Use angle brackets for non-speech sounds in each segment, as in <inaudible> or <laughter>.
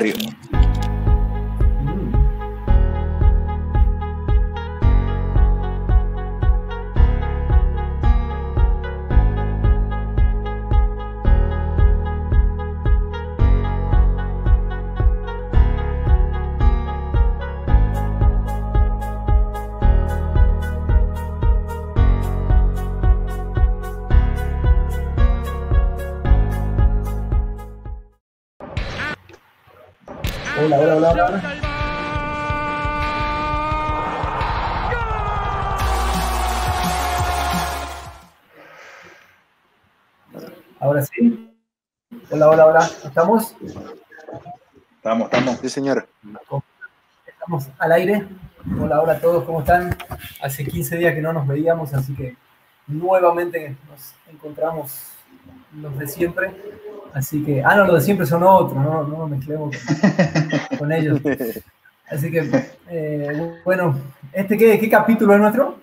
barrio. Hola, hola, hola. ¿Estamos? Estamos, estamos. Sí, señor. Estamos al aire. Hola, hola a todos, ¿cómo están? Hace 15 días que no nos veíamos, así que nuevamente nos encontramos los de siempre. Así que, ah, no, los de siempre son otros, no, no nos mezclemos con, <laughs> con ellos. Así que, eh, bueno, ¿este qué, qué capítulo es nuestro?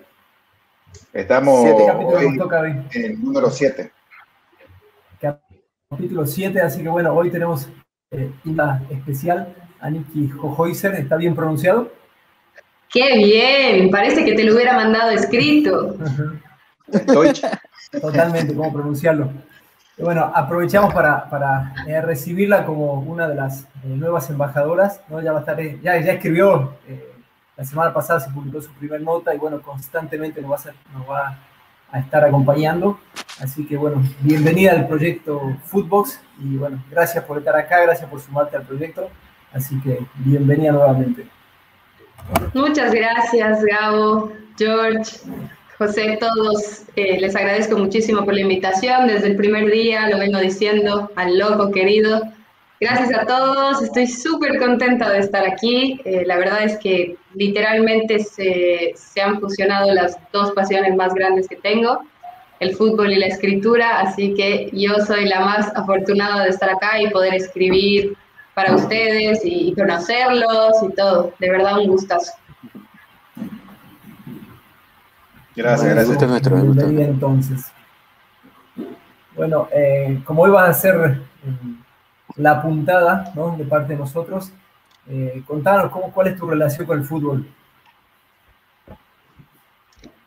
Estamos Siete capítulos nos toca hoy. en el número 7. Capítulo 7, así que bueno, hoy tenemos eh, una especial, Aniki Jojoiser, ¿está bien pronunciado? ¡Qué bien! Parece que te lo hubiera mandado escrito. Totalmente, cómo pronunciarlo. Bueno, aprovechamos para, para eh, recibirla como una de las eh, nuevas embajadoras, ¿no? Ya va a estar, eh, ya, ya escribió, eh, la semana pasada se publicó su primer nota y bueno, constantemente nos va, a ser- nos va a estar acompañando. Así que bueno, bienvenida al proyecto Footbox y bueno, gracias por estar acá, gracias por sumarte al proyecto. Así que bienvenida nuevamente. Muchas gracias, Gabo, George, José, todos. Eh, les agradezco muchísimo por la invitación. Desde el primer día lo vengo diciendo al loco querido. Gracias a todos. Estoy súper contenta de estar aquí. Eh, la verdad es que literalmente se, se han fusionado las dos pasiones más grandes que tengo, el fútbol y la escritura. Así que yo soy la más afortunada de estar acá y poder escribir para ustedes y conocerlos y todo. De verdad, un gustazo. Gracias, gracias. gusto es nuestro, entonces. Bueno, eh, como hoy vas a ser eh, la puntada ¿no? de parte de nosotros, eh, contanos cómo, cuál es tu relación con el fútbol.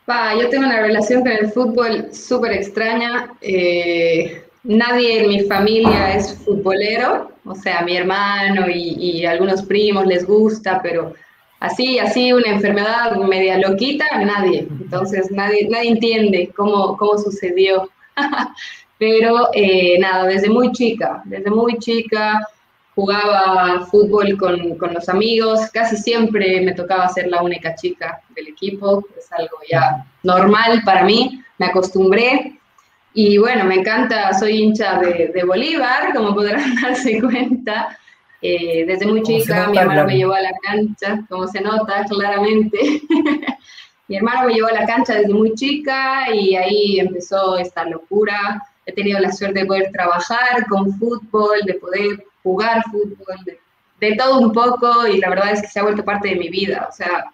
Pa, yo tengo una relación con el fútbol súper extraña. Eh, nadie en mi familia es futbolero, o sea, mi hermano y, algunos primos les gusta, pero así, así una enfermedad media loquita, nadie. Entonces nadie, nadie entiende cómo, cómo sucedió. <laughs> Pero eh, nada, desde muy chica, desde muy chica jugaba fútbol con, con los amigos, casi siempre me tocaba ser la única chica del equipo, es algo ya normal para mí, me acostumbré. Y bueno, me encanta, soy hincha de, de Bolívar, como podrán <laughs> darse cuenta. Eh, desde muy chica, mi hermano me llevó a la cancha, como se nota claramente. <laughs> mi hermano me llevó a la cancha desde muy chica y ahí empezó esta locura. He tenido la suerte de poder trabajar con fútbol, de poder jugar fútbol, de, de todo un poco y la verdad es que se ha vuelto parte de mi vida. O sea,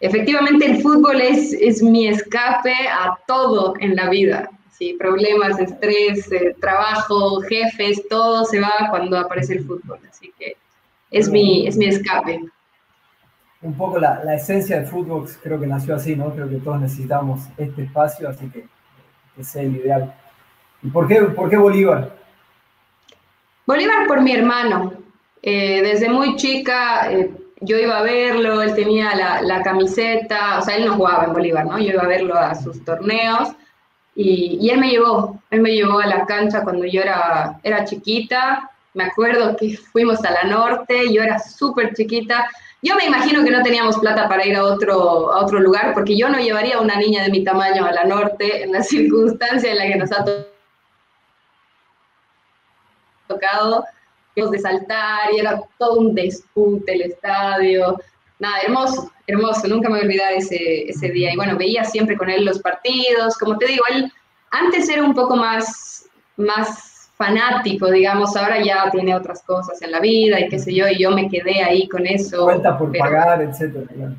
efectivamente el fútbol es, es mi escape a todo en la vida. Sí, problemas, estrés, eh, trabajo, jefes, todo se va cuando aparece el fútbol. Así que es mi, es mi escape. Un poco la, la esencia del fútbol creo que nació así, ¿no? Creo que todos necesitamos este espacio, así que que sea el ideal. ¿Y por qué, por qué Bolívar? Bolívar por mi hermano. Eh, desde muy chica eh, yo iba a verlo, él tenía la, la camiseta, o sea, él no jugaba en Bolívar, ¿no? Yo iba a verlo a sus torneos y, y él me llevó, él me llevó a la cancha cuando yo era, era chiquita. Me acuerdo que fuimos a la norte, yo era súper chiquita. Yo me imagino que no teníamos plata para ir a otro, a otro lugar, porque yo no llevaría a una niña de mi tamaño a la norte en la <laughs> circunstancia en la que nos ha tocado tocado, de saltar y era todo un dispute el estadio. Nada, hermoso, hermoso, nunca me voy a olvidar ese, ese día. Y bueno, veía siempre con él los partidos, como te digo, él antes era un poco más, más fanático, digamos, ahora ya tiene otras cosas en la vida y qué sé yo, y yo me quedé ahí con eso. Cuenta por pero- pagar, etcétera.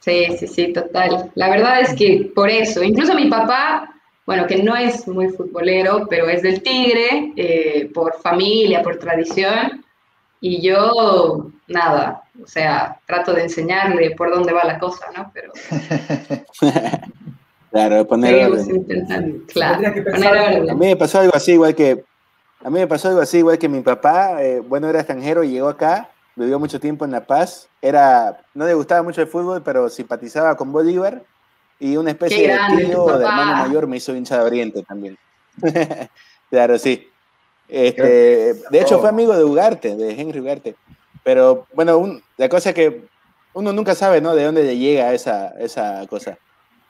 Sí, sí, sí, total. La verdad es que por eso, incluso mi papá, bueno, que no es muy futbolero, pero es del Tigre, eh, por familia, por tradición. y yo nada, o sea, trato de enseñarle por dónde va la cosa, ¿no? Pero... <laughs> claro, poner claro, A mí me pasó algo así, igual que, a mí me pasó algo así, igual que mi papá, eh, bueno, era extranjero y llegó acá, vivió mucho tiempo en La Paz, era, no le gustaba mucho el fútbol, pero simpatizaba con Bolívar, y una especie de tío de hermano mayor me hizo hincha de Oriente también. <laughs> claro, sí. Este, de hecho, fue amigo de Ugarte, de Henry Ugarte. Pero bueno, la cosa es que uno nunca sabe, ¿no? De dónde le llega esa, esa cosa,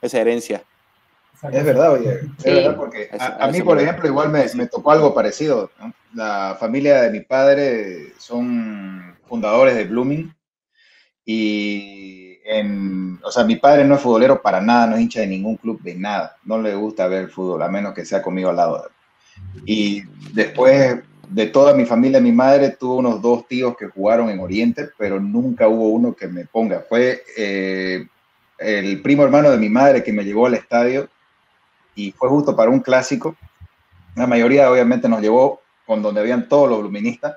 esa herencia. Es verdad, oye, es verdad, porque a, mí, por ejemplo, igual me, me tocó algo parecido. La familia de mi padre son fundadores de Blooming y, en, o sea, mi padre no es futbolero para nada, no es hincha de ningún club, de nada. No le gusta ver el fútbol, a menos que sea conmigo al lado. Y después de toda mi familia, mi madre tuvo unos dos tíos que jugaron en Oriente, pero nunca hubo uno que me ponga. Fue eh, el primo hermano de mi madre que me llevó al estadio y fue justo para un clásico. La mayoría obviamente nos llevó con donde habían todos los luministas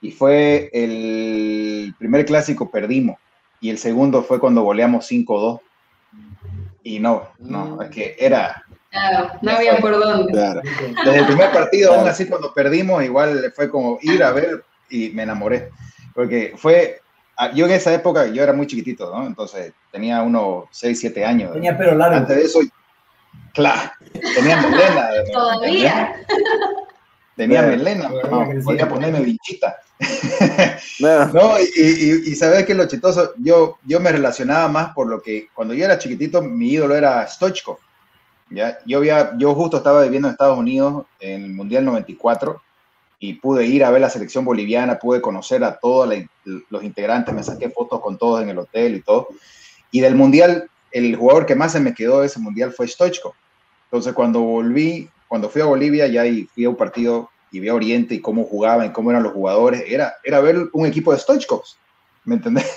y fue el primer clásico perdimos y el segundo fue cuando goleamos 5-2 y no, no, es que era, Claro, no había por dónde. Desde el primer partido, aún así cuando perdimos, igual fue como ir a ver y me enamoré. Porque fue, ah, yo en esa época, yo era muy chiquitito, ¿no? Entonces tenía unos 6, 7 años. Tenía pelo largo. Antes de eso, claro, tenía melena. Todavía. Tenía melena, no, podía ponerme vinchita. <laughs> no, y, y, sabes que lo chistoso, yo, yo me relacionaba más por lo que cuando yo era chiquitito, mi ídolo era Stoichkov. ¿ya? Yo, había, yo justo estaba viviendo en Estados Unidos en el Mundial 94 y pude ir a ver la selección boliviana, pude conocer a todos los integrantes, me saqué fotos con todos en el hotel y todo. Y del Mundial, el jugador que más se me quedó de ese Mundial fue Stoichkov. Entonces cuando volví, cuando fui a Bolivia, ya fui a un partido y vi a Oriente y cómo jugaban y cómo eran los jugadores, era, era ver un equipo de Stoichkovs. ¿Me entendés? <laughs>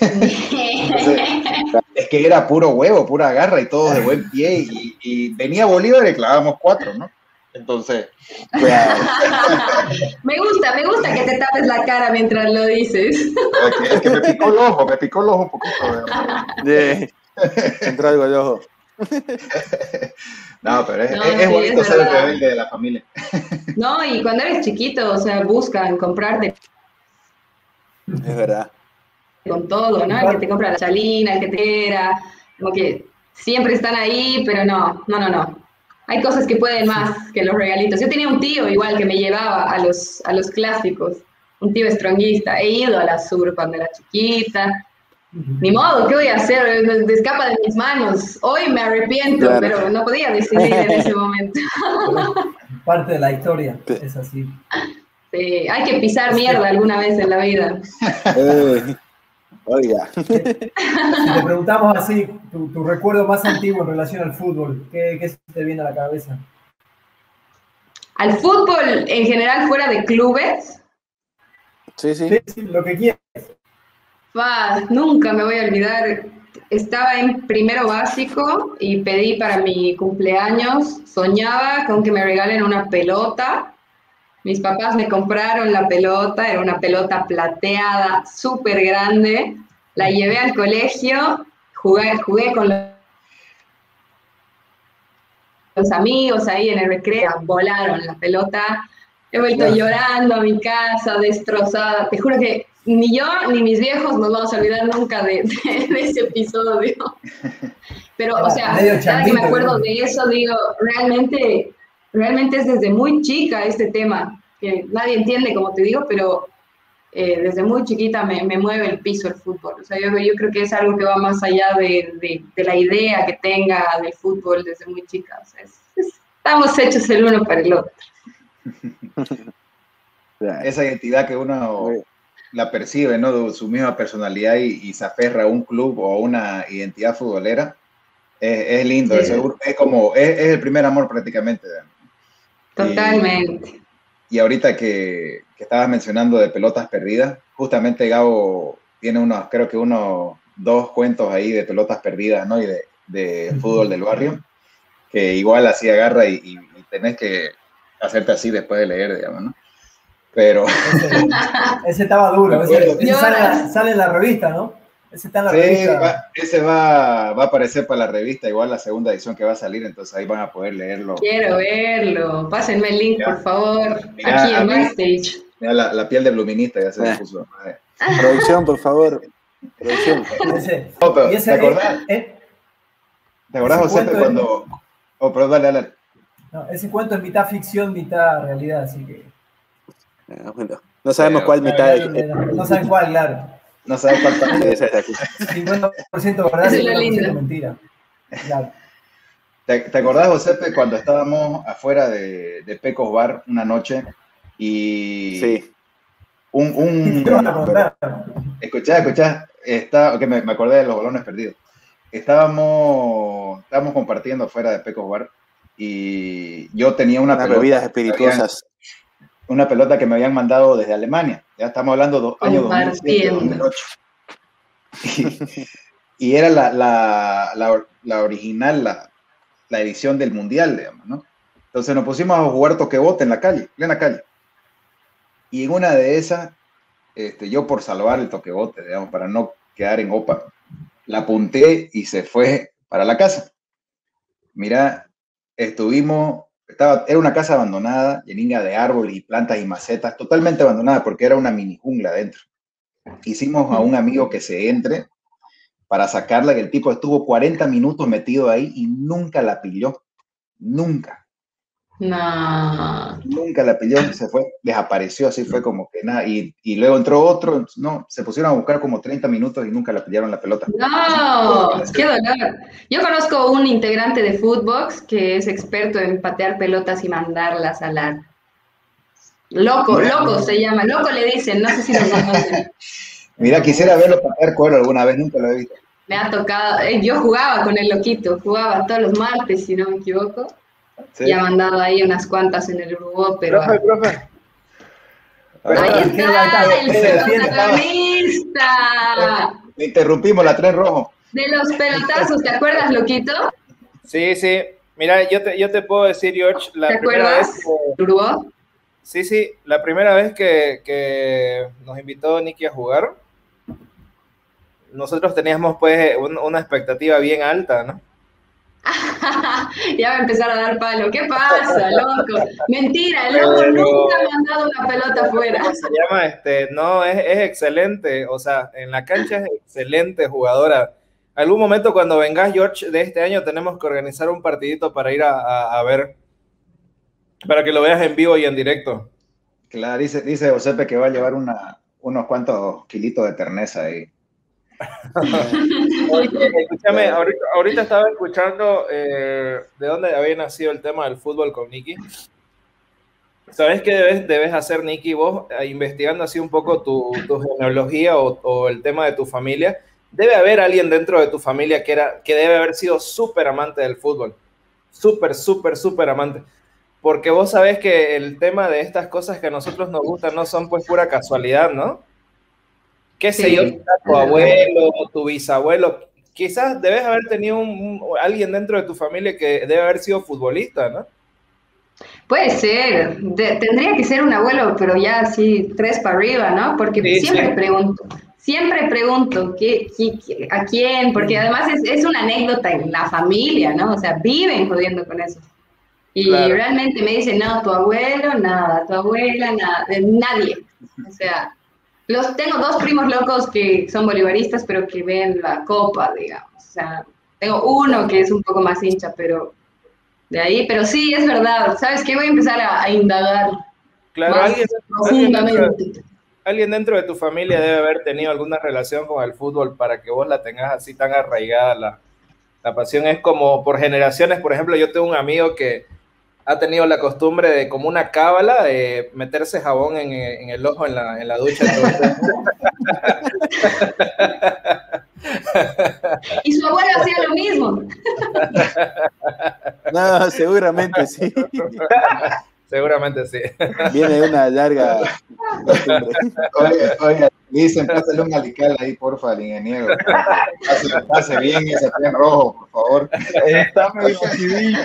es que era puro huevo, pura garra y todo de buen pie. Y, venía Bolívar y clavábamos cuatro, ¿no? Entonces. <laughs> me gusta, me gusta que te tapes la cara mientras lo dices. Es que, me picó el ojo, me picó el ojo un poquito. De... Entró algo de ojo. <laughs> No, pero es, es, bonito ser el rebelde de la familia. No, y cuando eres chiquito, o sea, buscan comprarte. Es verdad con todo, ¿no? El que te compra la chalina, el que te era, como que siempre están ahí, pero no, no, no, no. Hay cosas que pueden más que los regalitos. Yo tenía un tío igual que me llevaba a los, a los clásicos, un tío estronguista. He ido a la sur cuando era chiquita. Ni modo, ¿qué voy a hacer? Escapa de mis manos. Hoy me arrepiento, pero no podía decidir en ese momento. <laughs> Parte de la historia, es así. Sí, hay que pisar mierda alguna vez en la vida. Eh, Oiga. <laughs> Si te preguntamos así, tu, recuerdo más antiguo en relación al fútbol, ¿qué, qué se te viene a la cabeza? ¿Al fútbol en general fuera de clubes? Sí, sí. lo que quieras. Nunca me voy a olvidar. Estaba en primero básico y pedí para mi cumpleaños, soñaba con que me regalen una pelota mis papás me compraron la pelota, era una pelota plateada, súper grande. La llevé al colegio, jugué, jugué con los amigos ahí en el recreo, volaron la pelota. He vuelto llorando a mi casa, destrozada. Te juro que ni yo ni mis viejos nos vamos a olvidar nunca de, ese episodio. Pero, o sea, cada que me acuerdo de eso, digo, realmente realmente es desde muy chica este tema, que nadie entiende, como te digo, pero eh, desde muy chiquita me, me, mueve el piso el fútbol. O sea, yo, yo, creo que es algo que va más allá de, de, la idea que tenga del fútbol desde muy chica. O sea, estamos hechos el uno para el otro. <laughs> Esa identidad que uno la percibe, ¿no? Su misma personalidad y, se aferra a un club o a una identidad futbolera, es, lindo, es, como, es, el primer amor prácticamente. Totalmente. Y, ahorita que, que, estabas mencionando de pelotas perdidas, justamente Gabo tiene unos, creo que unos dos cuentos ahí de pelotas perdidas, ¿no? Y de, de fútbol del barrio, que igual así agarra y, y, tenés que hacerte así después de leer, digamos, ¿no? Pero. <laughs> Ese, estaba duro. Ese, sale, en la revista, ¿no? Ese está en la revista. ese va, va, a aparecer para la revista, igual la segunda edición que va a salir, entonces ahí van a poder leerlo. Quiero verlo. Pásenme el link, por favor. aquí en backstage. Mira, la, la, piel de Bluminista ya se me puso. Producción, por favor. Producción. ¿Te acordás? Eh, ¿Te acordás, José, cuando. Oh, pero dale, dale. No, ese cuento es mitad ficción, mitad realidad, así que. Ah, no sabemos cuál mitad. No saben cuál, claro. No saben cuál parte es 50% verdad y 50% mentira. Claro. ¿Te, ¿Te, acordás, José, cuando estábamos afuera de, de, Pecos Bar una noche y sí. un, un escuchá, escuchá, está, okay, me, me, acordé de los balones perdidos. Estábamos, estábamos compartiendo afuera de Pecos Bar y yo tenía una pelota bebidas espirituosas. Una pelota que me habían mandado desde Alemania. Ya estamos hablando de año 2007, 2008. Y, era la, la, la, la original, la, la, edición del Mundial, digamos, ¿no? Entonces nos pusimos a jugar toquebote en la calle, plena calle. Y en una de esas, este, yo por salvar el toquebote, digamos, para no quedar en OPA, la apunté y se fue para la casa. Mira, estuvimos, era una casa abandonada, llena de árboles y plantas y macetas, totalmente abandonada porque era una mini jungla adentro. Hicimos a un amigo que se entre para sacarla, que el tipo estuvo 40 minutos metido ahí y nunca la pilló, nunca. No. Nunca la pilló, se fue, desapareció, así fue como que nada. Y, y, luego entró otro, no, se pusieron a buscar como 30 minutos y nunca la pillaron la pelota. No, qué dolor. Yo conozco un integrante de Footbox que es experto en patear pelotas y mandarlas al ar. Loco, loco se llama, loco le dicen, no sé si lo conocen. <laughs> Mira, quisiera verlo patear cuero alguna vez, nunca lo he visto. Me ha tocado, eh, yo jugaba con el loquito, jugaba todos los martes, si no me equivoco y ha mandado ahí unas cuantas en el grupo, pero... Profe, profe. Ahí está, el protagonista. Me interrumpimos la tren rojo. De los pelotazos, ¿te acuerdas, loquito? Sí, sí. Mira, yo te, yo te puedo decir, George, la ¿Te primera acuerdas, vez que, Sí, sí, la primera vez que, que nos invitó Nicky a jugar, nosotros teníamos pues una expectativa bien alta, ¿no? <laughs> ya va a empezar a dar palo. ¿Qué pasa, loco? Mentira, el loco nunca me han dado una pelota afuera. Se llama este, no, es, es, excelente. O sea, en la cancha es excelente jugadora. Algún momento cuando vengas, George, de este año tenemos que organizar un partidito para ir a, a, ver, para que lo veas en vivo y en directo. Claro, dice, dice Josepe que va a llevar una, unos cuantos kilitos de terneza ahí. <laughs> escúchame, ahorita, estaba escuchando eh, de dónde había nacido el tema del fútbol con Nicky. ¿Sabes qué debes, debes hacer, Nicky, vos, eh, investigando así un poco tu, tu genealogía o, el tema de tu familia? Debe haber alguien dentro de tu familia que, era, que debe haber sido súper amante del fútbol. Súper, súper, súper amante. Porque vos sabés que el tema de estas cosas que a nosotros nos gustan no son pues pura casualidad, ¿no? Qué sé yo, tu abuelo, tu bisabuelo, quizás debes haber tenido un, alguien dentro de tu familia que debe haber sido futbolista, ¿no? Puede ser, tendría que ser un abuelo, pero ya así tres para arriba, ¿no? Porque siempre pregunto, siempre pregunto ¿qué, a quién, porque además es, una anécdota en la familia, ¿no? O sea, viven jodiendo con eso. Y realmente me dicen, no, tu abuelo, nada, tu abuela, nada, de nadie. O sea, los, tengo dos primos locos que son bolivaristas, pero que ven la copa, digamos. O sea, tengo uno que es un poco más hincha, pero de ahí, pero sí, es verdad. ¿Sabes qué? Voy a empezar a, indagar. Claro, más alguien, profundamente. Alguien dentro, de tu familia debe haber tenido alguna relación con el fútbol para que vos la tengas así tan arraigada. La, la pasión es como por generaciones. Por ejemplo, yo tengo un amigo que ha tenido la costumbre de, como una cábala, de meterse jabón en, en el ojo en la, en la ducha. <laughs> y su abuelo hacía lo mismo. <laughs> no, seguramente sí. <laughs> Seguramente sí. Viene de una larga. oye, oye, dicen, pásale un alical ahí, porfa, al ingeniero. Pase, pase bien ese tren rojo, por favor. Está medio civil.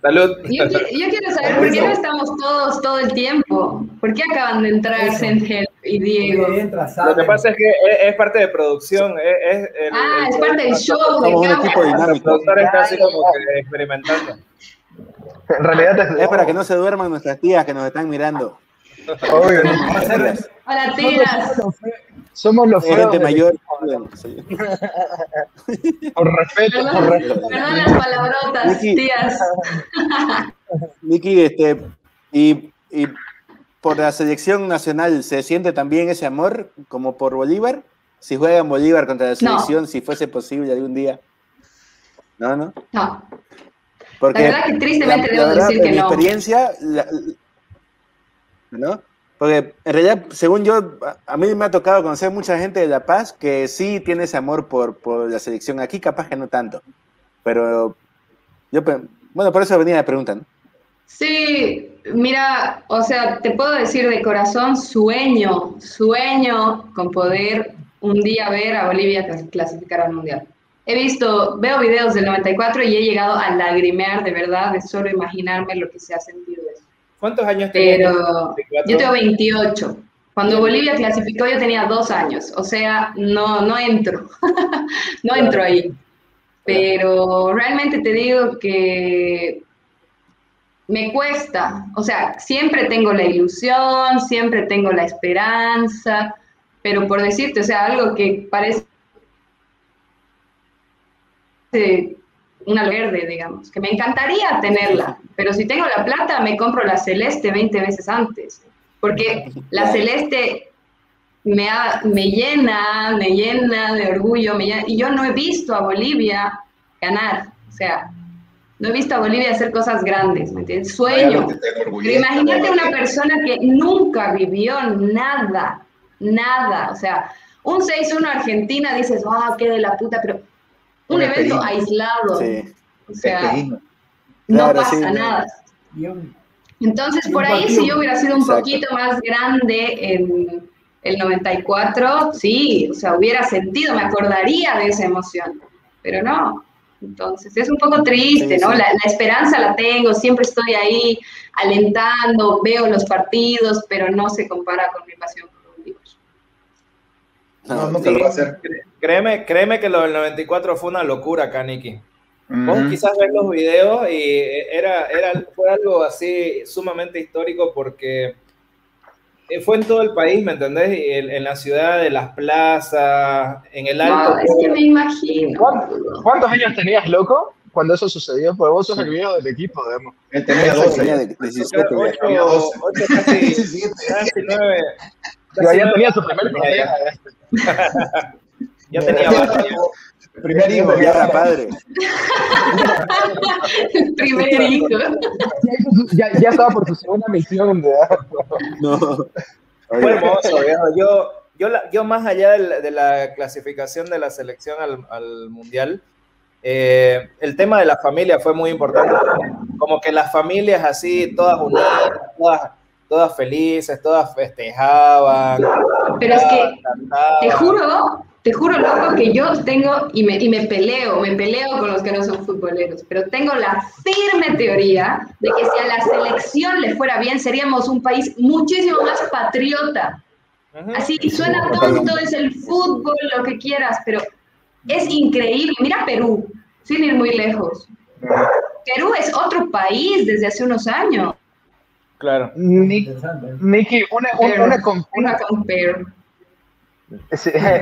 Salud. Yo, quiero saber por qué no estamos todos todo el tiempo. ¿Por qué acaban de entrar Sengel y Diego? Lo que pasa es que es, parte de producción. Es, ah, es parte del show. Somos un equipo dinámico. Los productores casi como que experimentando. En realidad es para que no se duerman nuestras tías que nos están mirando. Obvio. Hola, tías. Somos los gente mayor. por <laughs> respeto, por respeto. Perdón las palabrotas, tías. <laughs> Miki, este, y, y por la selección nacional, ¿se siente también ese amor como por Bolívar? Si juegan Bolívar contra la selección, si fuese posible algún día. No, no. No. Porque la verdad que tristemente debo decir que mi no. experiencia, ¿no? Porque en realidad, según yo, a mí me ha tocado conocer mucha gente de La Paz que sí tiene ese amor por, por la selección. Aquí capaz que no tanto. Pero yo, bueno, por eso venía la pregunta, ¿no? Sí, mira, o sea, te puedo decir de corazón, sueño, sueño con poder un día ver a Bolivia clasificar al Mundial. He visto, veo videos del 94 y he llegado a lagrimear de verdad, de solo imaginarme lo que se ha sentido eso. ¿Cuántos años tenías? Pero yo tengo 28. Cuando Bolivia clasificó yo tenía dos años, o sea, no, no entro, <laughs> no entro ahí. Pero realmente te digo que me cuesta, o sea, siempre tengo la ilusión, siempre tengo la esperanza, pero por decirte, o sea, algo que parece una verde, digamos, que me encantaría tenerla, pero si tengo la plata me compro la celeste 20 veces antes, porque la celeste me, me llena, me llena de orgullo, y yo no he visto a Bolivia ganar, o sea, no he visto a Bolivia hacer cosas grandes, ¿me entiendes? Sueño. Pero imagínate una persona que nunca vivió nada, nada, o sea, un 6-1 Argentina, dices, ah, qué de la puta, pero un evento aislado. O sea, no pasa nada. Entonces, por ahí, si yo hubiera sido un poquito más grande en el 94, sí, o sea, hubiera sentido, me acordaría de esa emoción, pero no. Entonces, es un poco triste, ¿no? La, esperanza la tengo, siempre estoy ahí alentando, veo los partidos, pero no se compara con mi pasión No, no, lo va a hacer. Créeme, créeme que lo del 94 fue una locura acá, Nicky. Vos quizás ves los videos y era, era, fue algo así sumamente histórico porque fue en todo el país, ¿me entendés? En, en la ciudad, de las plazas, en el alto. No, es que me imagino. ¿Cuántos, años tenías, loco? Cuando eso sucedió, porque vos sos el viejo del equipo, digamos. Él tenía 12, tenía 17, 8, 8, casi, <laughs> 17. casi 9. Yo ya tenía su primer pareja. Ya tenía primer hijo, ya era padre. El <laughs> primer hijo. Ya, ya estaba por su segunda misión. No. Fue hermoso, Yo, yo, yo más allá de la, de la, clasificación de la selección al, al Mundial, eh, el tema de la familia fue muy importante. Como que las familias así, todas unidas, todas, todas felices, todas festejaban. Pero es que, te juro, te juro, loco, que yo tengo, y me, y me peleo, me peleo con los que no son futboleros, pero tengo la firme teoría de que si a la selección le fuera bien, seríamos un país muchísimo más patriota. Así, suena tonto, es el fútbol, lo que quieras, pero es increíble. Mira Perú, sin ir muy lejos. Perú es otro país desde hace unos años. Claro. Nicky, una, una, una, una.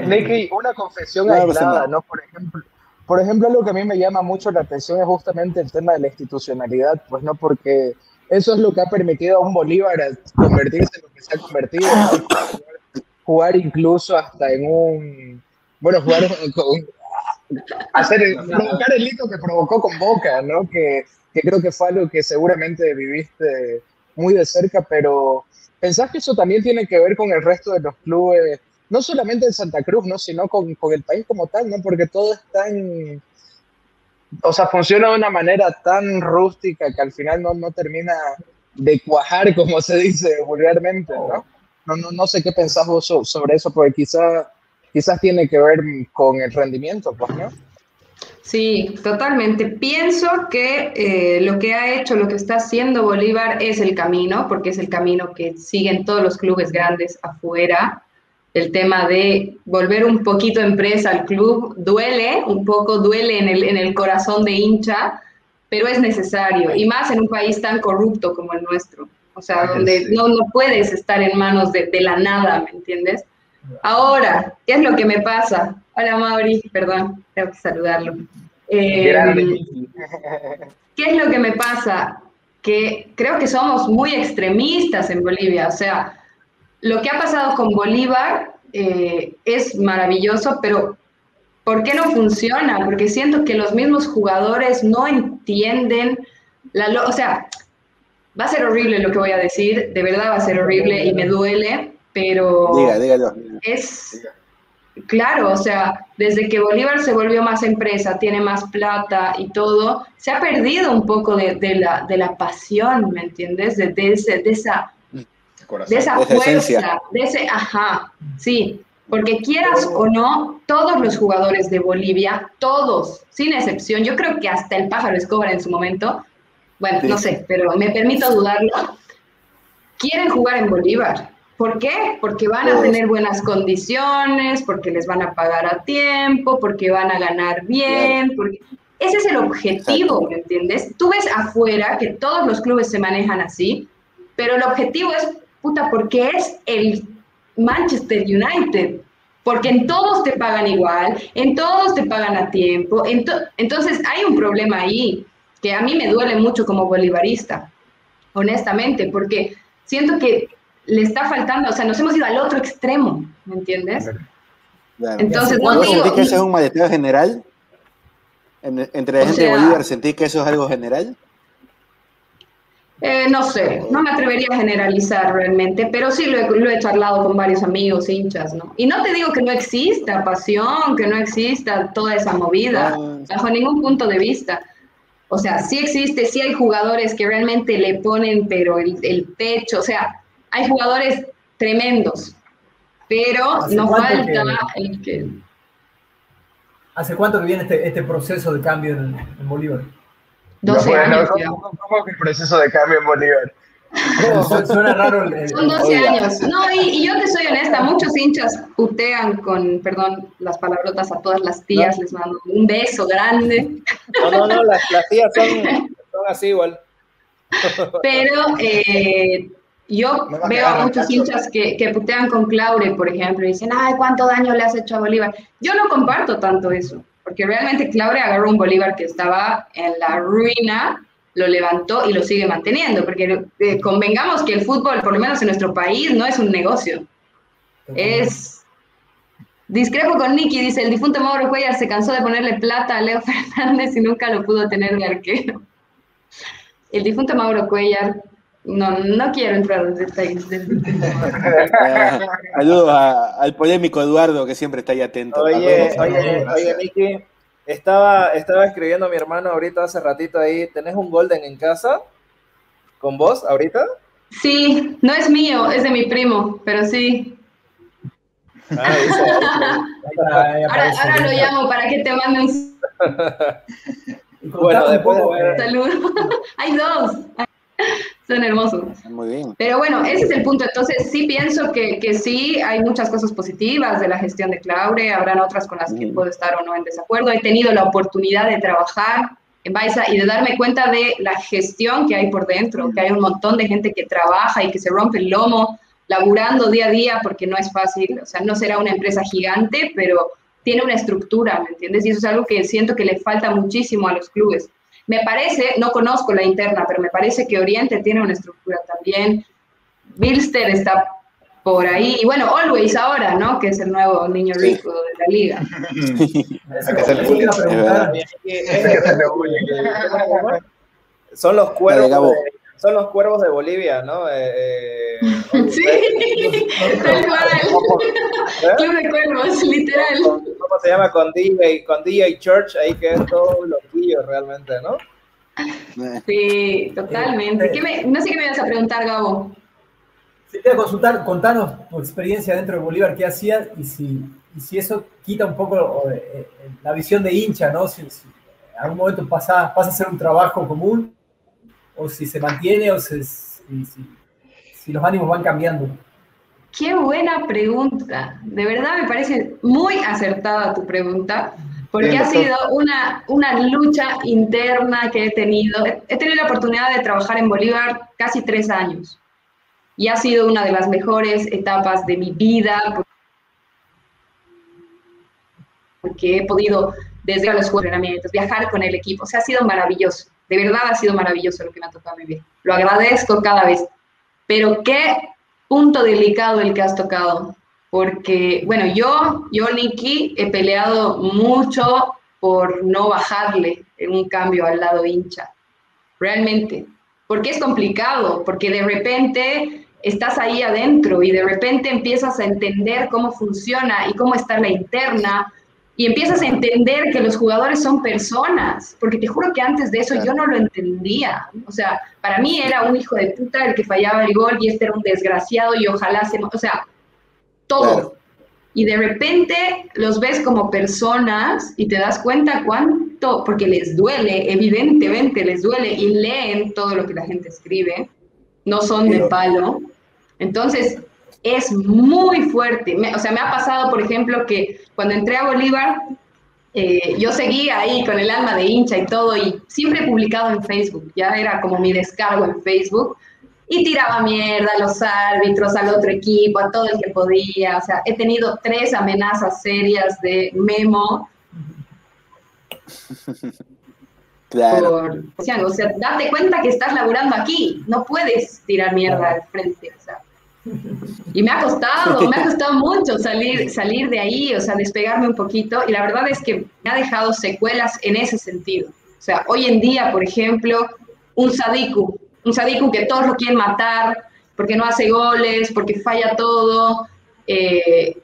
Nicky, una confesión aislada, ¿no? Por ejemplo, por ejemplo, lo que a mí me llama mucho la atención es justamente el tema de la institucionalidad, pues no, porque eso es lo que ha permitido a un Bolívar convertirse en lo que se ha convertido, <coughs> jugar, incluso hasta en un, bueno, jugar con, hacer, provocar el hito que provocó con Boca, ¿no? Que, que creo que fue algo que seguramente viviste muy de cerca, pero ¿pensás que eso también tiene que ver con el resto de los clubes no solamente en Santa Cruz, ¿no? sino con, con, el país como tal, ¿no? porque todo es tan, o sea, funciona de una manera tan rústica que al final no, no termina de cuajar, <laughs> como se dice vulgarmente, ¿no? No, no, no sé qué pensás vos sobre eso, porque quizás quizás tiene que ver con el rendimiento, pues, ¿no? Sí, totalmente. Pienso que eh, lo que ha hecho, lo que está haciendo Bolívar es el camino, porque es el camino que siguen todos los clubes grandes afuera. El tema de volver un poquito empresa al club duele, un poco duele en el, en el corazón de hincha, pero es necesario, y más en un país tan corrupto como el nuestro. O sea, donde no, no puedes estar en manos de, de la nada, ¿me entiendes? Ahora, ¿qué es lo que me pasa? Hola Mauri, perdón, tengo que saludarlo. Eh, ¿Qué es lo que me pasa? Que creo que somos muy extremistas en Bolivia. O sea, lo que ha pasado con Bolívar eh, es maravilloso, pero ¿por qué no funciona? Porque siento que los mismos jugadores no entienden la... O sea, va a ser horrible lo que voy a decir, de verdad va a ser horrible y me duele, pero es claro, o sea, desde que Bolívar se volvió más empresa, tiene más plata y todo, se ha perdido un poco de, la, de la, pasión, ¿me entiendes? De, ese, de esa, de esa fuerza, de ese, ajá, sí, porque quieras o no, todos los jugadores de Bolivia, todos, sin excepción, yo creo que hasta el pájaro Escobar en su momento, bueno, no sé, pero me permito dudarlo, quieren jugar en Bolívar. ¿Por qué? Porque van a tener buenas condiciones, porque les van a pagar a tiempo, porque van a ganar bien, porque ese es el objetivo, ¿me entiendes? Tú ves afuera que todos los clubes se manejan así, pero el objetivo es, puta, porque es el Manchester United, porque en todos te pagan igual, en todos te pagan a tiempo, entonces hay un problema ahí que a mí me duele mucho como bolivarista, honestamente, porque siento que le está faltando, o sea, nos hemos ido al otro extremo, ¿me entiendes? Entonces, no digo, que eso es un maleteo general? entre la gente de Bolívar, ¿sentís que eso es algo general? Eh, no sé, no me atrevería a generalizar realmente, pero sí lo he, lo he, charlado con varios amigos, hinchas, ¿no? Y no te digo que no exista pasión, que no exista toda esa movida, bajo ningún punto de vista. O sea, sí existe, sí hay jugadores que realmente le ponen, pero el, el pecho, o sea, hay jugadores tremendos, pero no falta el que... ¿Hace cuánto que viene este, este proceso de cambio en, Bolívar? 12 años. ¿cómo, que el proceso de cambio en Bolívar? suena raro el, Son 12 años. No, y, yo te soy honesta, muchos hinchas putean con, perdón, las palabrotas a todas las tías, les mando un beso grande. No, no, no, las, tías son, son así igual. <laughs> Pero eh, yo veo a muchos hinchas que, que, putean con Claure, por ejemplo, y dicen, ay, ¿cuánto daño le has hecho a Bolívar? Yo no comparto tanto eso, porque realmente Claure agarró un Bolívar que estaba en la ruina, lo levantó y lo sigue manteniendo, porque eh, convengamos que el fútbol, por lo menos en nuestro país, no es un negocio. Es... Discrepo con Nicky, dice, el difunto Mauro Cuellar se cansó de ponerle plata a Leo <laughs> Fernández y nunca lo pudo tener de arquero. El difunto Mauro Cuellar no, no quiero entrar en detalles. <laughs> Saludos al polémico Eduardo que siempre está ahí atento. Oye, oye, oye, Miki, estaba, estaba escribiendo a mi hermano ahorita hace ratito ahí. ¿Tenés un Golden en casa? ¿Con vos ahorita? Sí, no es mío, es de mi primo, pero sí. Ah, ahora, ahora lo llamo para que te mande un. <laughs> bueno, después de Saludos. <laughs> Hay dos. Son hermosos. Muy bien. Pero bueno, ese es el punto. Entonces, sí pienso que, que sí hay muchas cosas positivas de la gestión de Claure, habrán otras con las que puedo estar o no en desacuerdo. He tenido la oportunidad de trabajar en Baiza y de darme cuenta de la gestión que hay por dentro, que hay un montón de gente que trabaja y que se rompe el lomo laburando día a día porque no es fácil. O sea, no será una empresa gigante, pero tiene una estructura, ¿me entiendes? Y eso es algo que siento que le falta muchísimo a los clubes. Me parece, no conozco la interna, pero me parece que Oriente tiene una estructura también. Bilster está por ahí. Y bueno, Always ahora, ¿no? Que es el nuevo niño rico de la liga. <laughs> Son los cuervos. son los cuervos de Bolivia, ¿no? Eh, eh sí, tal cual. Club de cuervos, literal. ¿Cómo se llama? Con DJ, con DJ Church, ahí que es todo loquillo realmente, ¿no? Sí, totalmente. no sé qué me ibas a preguntar, Gabo. Sí, te voy a consultar, contanos tu experiencia dentro de Bolívar, qué hacías y si si eso quita un poco eh, la visión de hincha, ¿no? Si, en algún momento pasa, pasa a ser un trabajo común, o si se mantiene, o si, si los ánimos van cambiando. Qué buena pregunta. De verdad me parece muy acertada tu pregunta, porque ha sido una, una lucha interna que he tenido. He tenido la oportunidad de trabajar en Bolívar casi tres años y ha sido una de las mejores etapas de mi vida porque he podido desde los entrenamientos, viajar con el equipo. O sea, ha sido maravilloso. De verdad ha sido maravilloso lo que me ha tocado vivir. Lo agradezco cada vez. Pero qué punto delicado el que has tocado, porque, bueno, yo, yo, Nicky, he peleado mucho por no bajarle en un cambio al lado hincha, realmente, porque es complicado, porque de repente estás ahí adentro y de repente empiezas a entender cómo funciona y cómo está la interna, y empiezas a entender que los jugadores son personas, porque te juro que antes de eso yo no lo entendía. O sea, para mí era un hijo de puta el que fallaba el gol y este era un desgraciado y ojalá se... O sea, todo. Y de repente los ves como personas y te das cuenta cuánto, porque les duele, evidentemente les duele y leen todo lo que la gente escribe, no son de palo. Entonces, es muy fuerte. o sea, me ha pasado, por ejemplo, que cuando entré a Bolívar, eh, yo seguía ahí con el alma de hincha y todo, y siempre he publicado en Facebook, ya era como mi descargo en Facebook, y tiraba mierda a los árbitros, al otro equipo, a todo el que podía. O sea, he tenido tres amenazas serias de memo. <laughs> Claro. o sea, date cuenta que estás laburando aquí, no puedes tirar mierda al frente. O sea, y me ha costado, me ha costado mucho salir, salir de ahí, o sea, despegarme un poquito. Y la verdad es que me ha dejado secuelas en ese sentido. O sea, hoy en día, por ejemplo, un Sadiku, un Sadiku que todos lo quieren matar porque no hace goles, porque falla todo. Eh,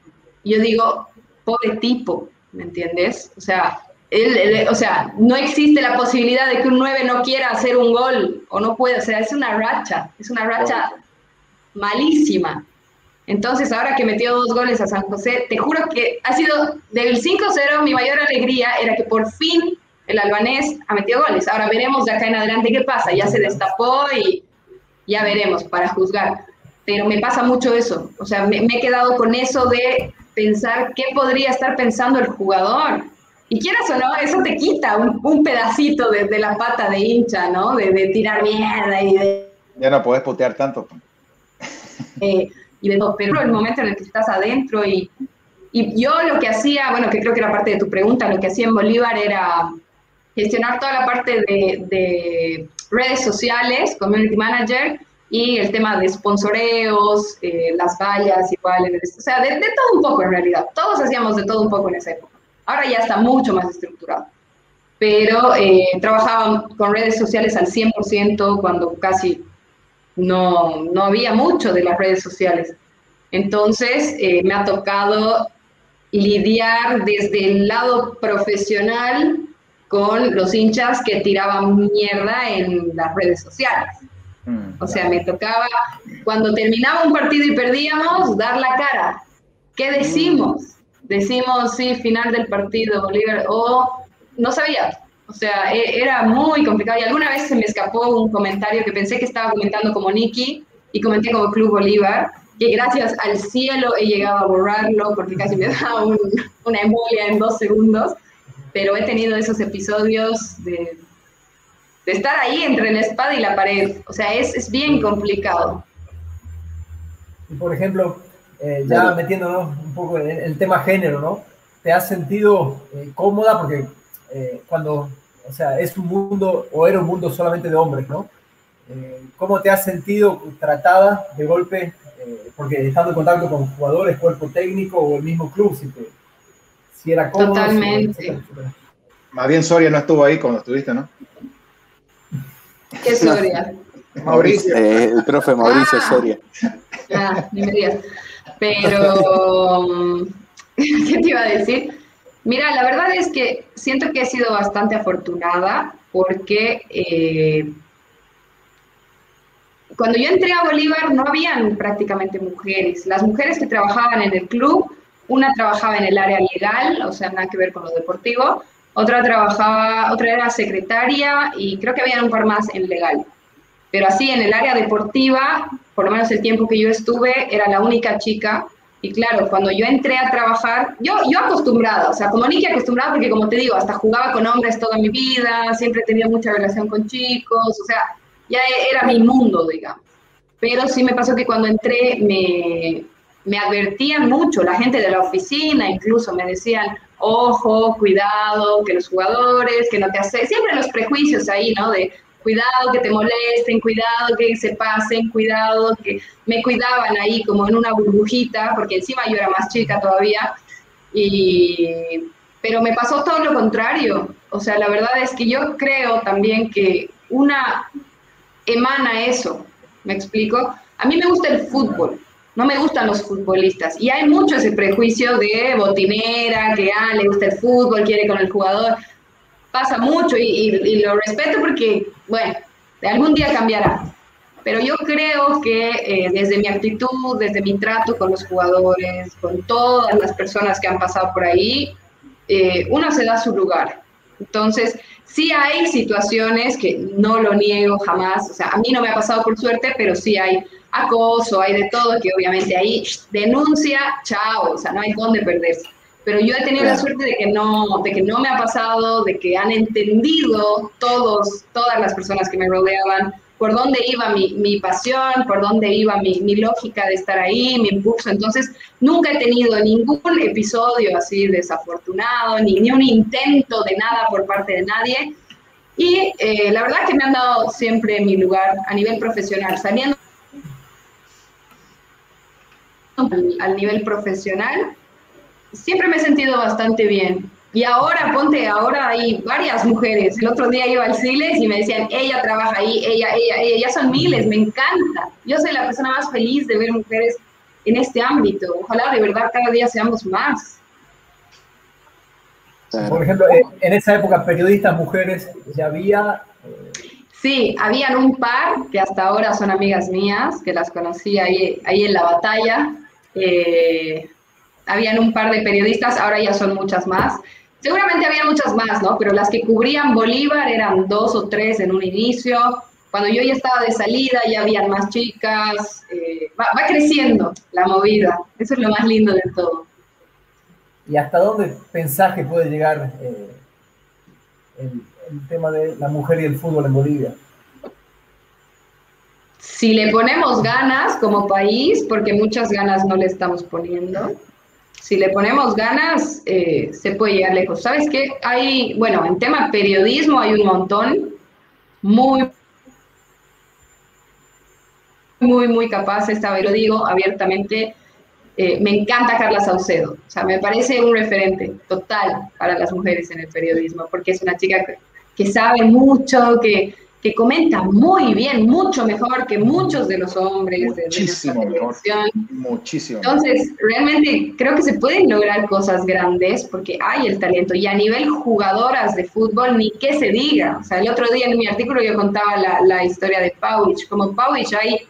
yo digo, pobre tipo, ¿me entiendes? O sea, o sea, no existe la posibilidad de que un 9 no quiera hacer un gol o no pueda, o sea, es una racha, es una racha malísima. Entonces, ahora que metió dos goles a San José, te juro que ha sido del 5-0 mi mayor alegría era que por fin el albanés ha metido goles. Ahora veremos de acá en adelante qué pasa. Ya se destapó y ya veremos para juzgar. Pero me pasa mucho eso. O sea, me, he quedado con eso de pensar qué podría estar pensando el jugador. Y quieras o no, eso te quita un, pedacito de, la pata de hincha, ¿no? De, de tirar mierda y de... Ya no puedes putear tanto. Eh, y pero el momento en el que estás adentro y, y yo lo que hacía, bueno, que creo que era parte de tu pregunta, lo que hacía en Bolívar era gestionar toda la parte de, redes sociales, community manager, y el tema de sponsoreos, eh, las vallas, igual, o sea, de, todo un poco en realidad. Todos hacíamos de todo un poco en esa época. Ahora ya está mucho más estructurado. Pero eh, con redes sociales al 100% cuando casi no, no había mucho de las redes sociales. Entonces, eh, me ha tocado lidiar desde el lado profesional con los hinchas que tiraban mierda en las redes sociales. Mm, o sea, me tocaba, cuando terminaba un partido y perdíamos, dar la cara. ¿Qué decimos? Decimos, sí, final del partido, Bolívar, o no sabía, o sea, e, era muy complicado. Y alguna vez se me escapó un comentario que pensé que estaba comentando como Nicky y comenté como Club Bolívar, que gracias al cielo he llegado a borrarlo porque casi me <laughs> da una embolia en dos segundos. Pero he tenido esos episodios de, de estar ahí entre la espada y la pared. O sea, es, es bien complicado. Y por ejemplo, eh, ya metiéndonos un poco en el tema género, ¿no? ¿Te has sentido eh, cómoda? Porque eh, cuando, o sea, es un mundo o era un mundo solamente de hombres, ¿no? Eh, ¿Cómo te has sentido tratada de golpe? Eh, porque estando en contacto con jugadores, cuerpo técnico o el mismo club, si, si era cómodo. Totalmente. Más bien Soria no estuvo ahí cuando estuviste, ¿no? ¿Qué <laughs> Soria? Mauricio. el profe Mauricio ah. Soria. Ah, ni me digas. Pero, <laughs> ¿qué te iba a decir? Mira, la verdad es que siento que he sido bastante afortunada porque eh, cuando yo entré a Bolívar no habían prácticamente mujeres. Las mujeres que trabajaban en el club una trabajaba en el área legal, o sea, nada que ver con lo deportivo, otra trabajaba, otra era secretaria y creo que había un par más en legal. Pero así en el área deportiva, por lo menos el tiempo que yo estuve, era la única chica. Y claro, cuando yo entré a trabajar, yo, yo acostumbrada, o sea, como Niki acostumbrada, porque como te digo, hasta jugaba con hombres toda mi vida, siempre tenía mucha relación con chicos, o sea, ya era mi mundo, digamos. Pero sí me pasó que cuando entré me, me advertían mucho, la gente de la oficina incluso me decían, ojo, cuidado, que los jugadores, que no te hace, siempre los prejuicios ahí, ¿no? De cuidado que te molesten, cuidado que se pasen, cuidado que me cuidaban ahí como en una burbujita, porque encima yo era más chica todavía, y, pero me pasó todo lo contrario, o sea, la verdad es que yo creo también que una emana eso, ¿me explico? A mí me gusta el fútbol, no me gustan los futbolistas. Y hay mucho ese prejuicio de botinera, que ah, le gusta el fútbol, quiere con el jugador. Pasa mucho y, lo respeto porque, bueno, algún día cambiará. Pero yo creo que eh, desde mi actitud, desde mi trato con los jugadores, con todas las personas que han pasado por ahí, eh, uno se da su lugar. Entonces, sí hay situaciones que no lo niego jamás, o sea, a mí no me ha pasado por suerte, pero sí hay acoso, hay de todo, que obviamente ahí denuncia, chao, o sea, no hay dónde perderse. Pero yo he tenido la suerte de que, no, de que no me ha pasado, de que han entendido todos, todas las personas que me rodeaban, por dónde iba mi, mi pasión, por dónde iba mi, mi, lógica de estar ahí, mi impulso. Entonces, nunca he tenido ningún episodio así desafortunado, ni, ni un intento de nada por parte de nadie. Y eh, la verdad que me han dado siempre mi lugar a nivel profesional, saliendo al, nivel profesional, siempre me he sentido bastante bien. Y ahora, ponte, ahora hay varias mujeres. El otro día iba al Siles y me decían, ella trabaja ahí, ella, ella, ella, ya son miles, me encanta. Yo soy la persona más feliz de ver mujeres en este ámbito. Ojalá de verdad cada día seamos más. Por ejemplo, en esa época, periodistas mujeres, ¿ya había? Sí, habían un par que hasta ahora son amigas mías, que las conocí ahí, ahí en la batalla. Eh, habían un par de periodistas, ahora ya son muchas más. Seguramente había muchas más, ¿no? Pero las que cubrían Bolívar eran dos o tres en un inicio. Cuando yo ya estaba de salida, ya habían más chicas. Eh, va, creciendo la movida. Eso es lo más lindo de todo. ¿Y hasta dónde pensás que puede llegar eh, el tema de la mujer y el fútbol en Bolivia? si le ponemos ganas como país, porque muchas ganas no le estamos poniendo, si le ponemos ganas, eh, se puede llegar lejos. ¿Sabes qué? Hay, bueno, en tema periodismo hay un montón, muy, muy, muy capaz, esta vez lo digo abiertamente, eh, me encanta Carla Saucedo, o sea, me parece un referente total para las mujeres en el periodismo, porque es una chica que sabe mucho, que que comenta muy bien, mucho mejor que muchos de los hombres. Muchísimo mejor. Muchísimo. Entonces, realmente creo que se pueden lograr cosas grandes porque hay el talento. Y a nivel jugadoras de fútbol, ni qué se diga. O sea, el otro día en mi artículo yo contaba la, la historia de Pauich. Como Pauich hay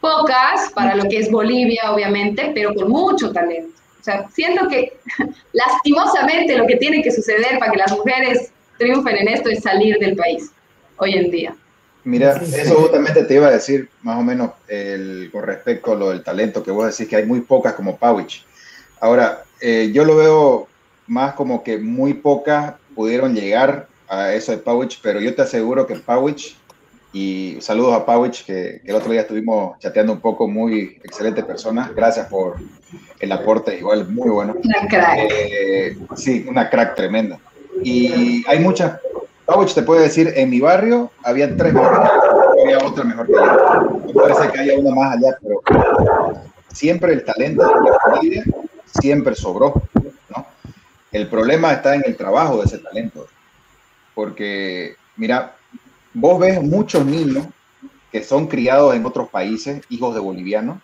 pocas para lo que es Bolivia, obviamente, pero con mucho talento. O sea, siento que <laughs> lastimosamente lo que tiene que suceder para que las mujeres triunfen en esto es salir del país hoy en día. Mira, eso justamente te iba a decir más o menos el, con respecto a lo del talento, que vos decís que hay muy pocas como Pawich. Ahora, eh, yo lo veo más como que muy pocas pudieron llegar a eso de Pawich, pero yo te aseguro que Pawich, y saludos a Pawich, que, el otro día estuvimos chateando un poco, muy excelente persona, gracias por el aporte, igual muy bueno. Una crack. Eh, sí, una crack tremenda. Y hay muchas Pauch te puede decir, en mi barrio había tres mejores, había otra mejor que yo. Me parece que haya una más allá, pero siempre el talento de la familia siempre sobró, ¿no? El problema está en el trabajo de ese talento. Porque, mira, vos ves muchos niños que son criados en otros países, hijos de bolivianos,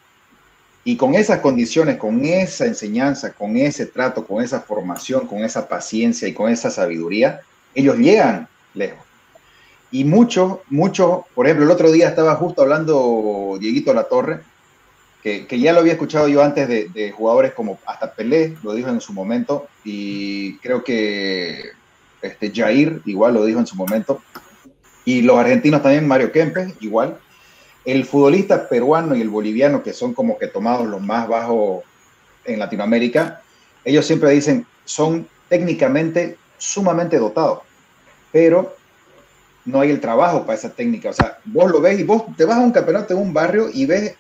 y con esas condiciones, con esa enseñanza, con ese trato, con esa formación, con esa paciencia y con esa sabiduría, ellos llegan lejos. Y muchos, muchos, por ejemplo, el otro día estaba justo hablando Dieguito La Torre, que, ya lo había escuchado yo antes de, jugadores como hasta Pelé, lo dijo en su momento, y creo que este, Jair igual lo dijo en su momento, y los argentinos también, Mario Kempes, igual. El futbolista peruano y el boliviano, que son como que tomados los más bajos en Latinoamérica, ellos siempre dicen, son técnicamente sumamente dotados, pero no hay el trabajo para esa técnica. O sea, vos lo ves y vos te vas a un campeonato en un barrio y ves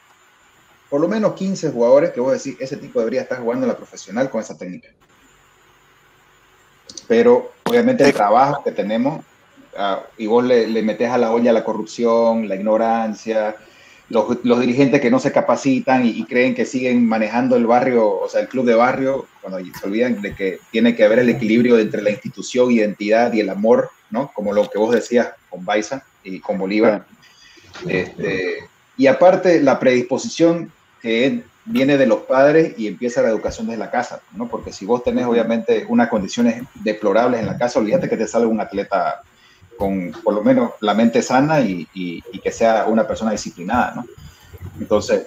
por lo menos 15 jugadores que vos decís, ese tipo debería estar jugando en la profesional con esa técnica. Pero obviamente el trabajo que tenemos, ah, y vos le, le, metes a la olla la corrupción, la ignorancia, los, los dirigentes que no se capacitan y, creen que siguen manejando el barrio, o sea, el club de barrio, cuando se olvidan de que tiene que haber el equilibrio entre la institución, identidad y el amor, ¿no? Como lo que vos decías con Baiza y con Bolívar. Este, y aparte, la predisposición que viene de los padres y empieza la educación desde la casa, ¿no? Porque si vos tenés obviamente unas condiciones deplorables en la casa, olvídate que te sale un atleta con por lo menos la mente sana y, y, que sea una persona disciplinada, ¿no? Entonces,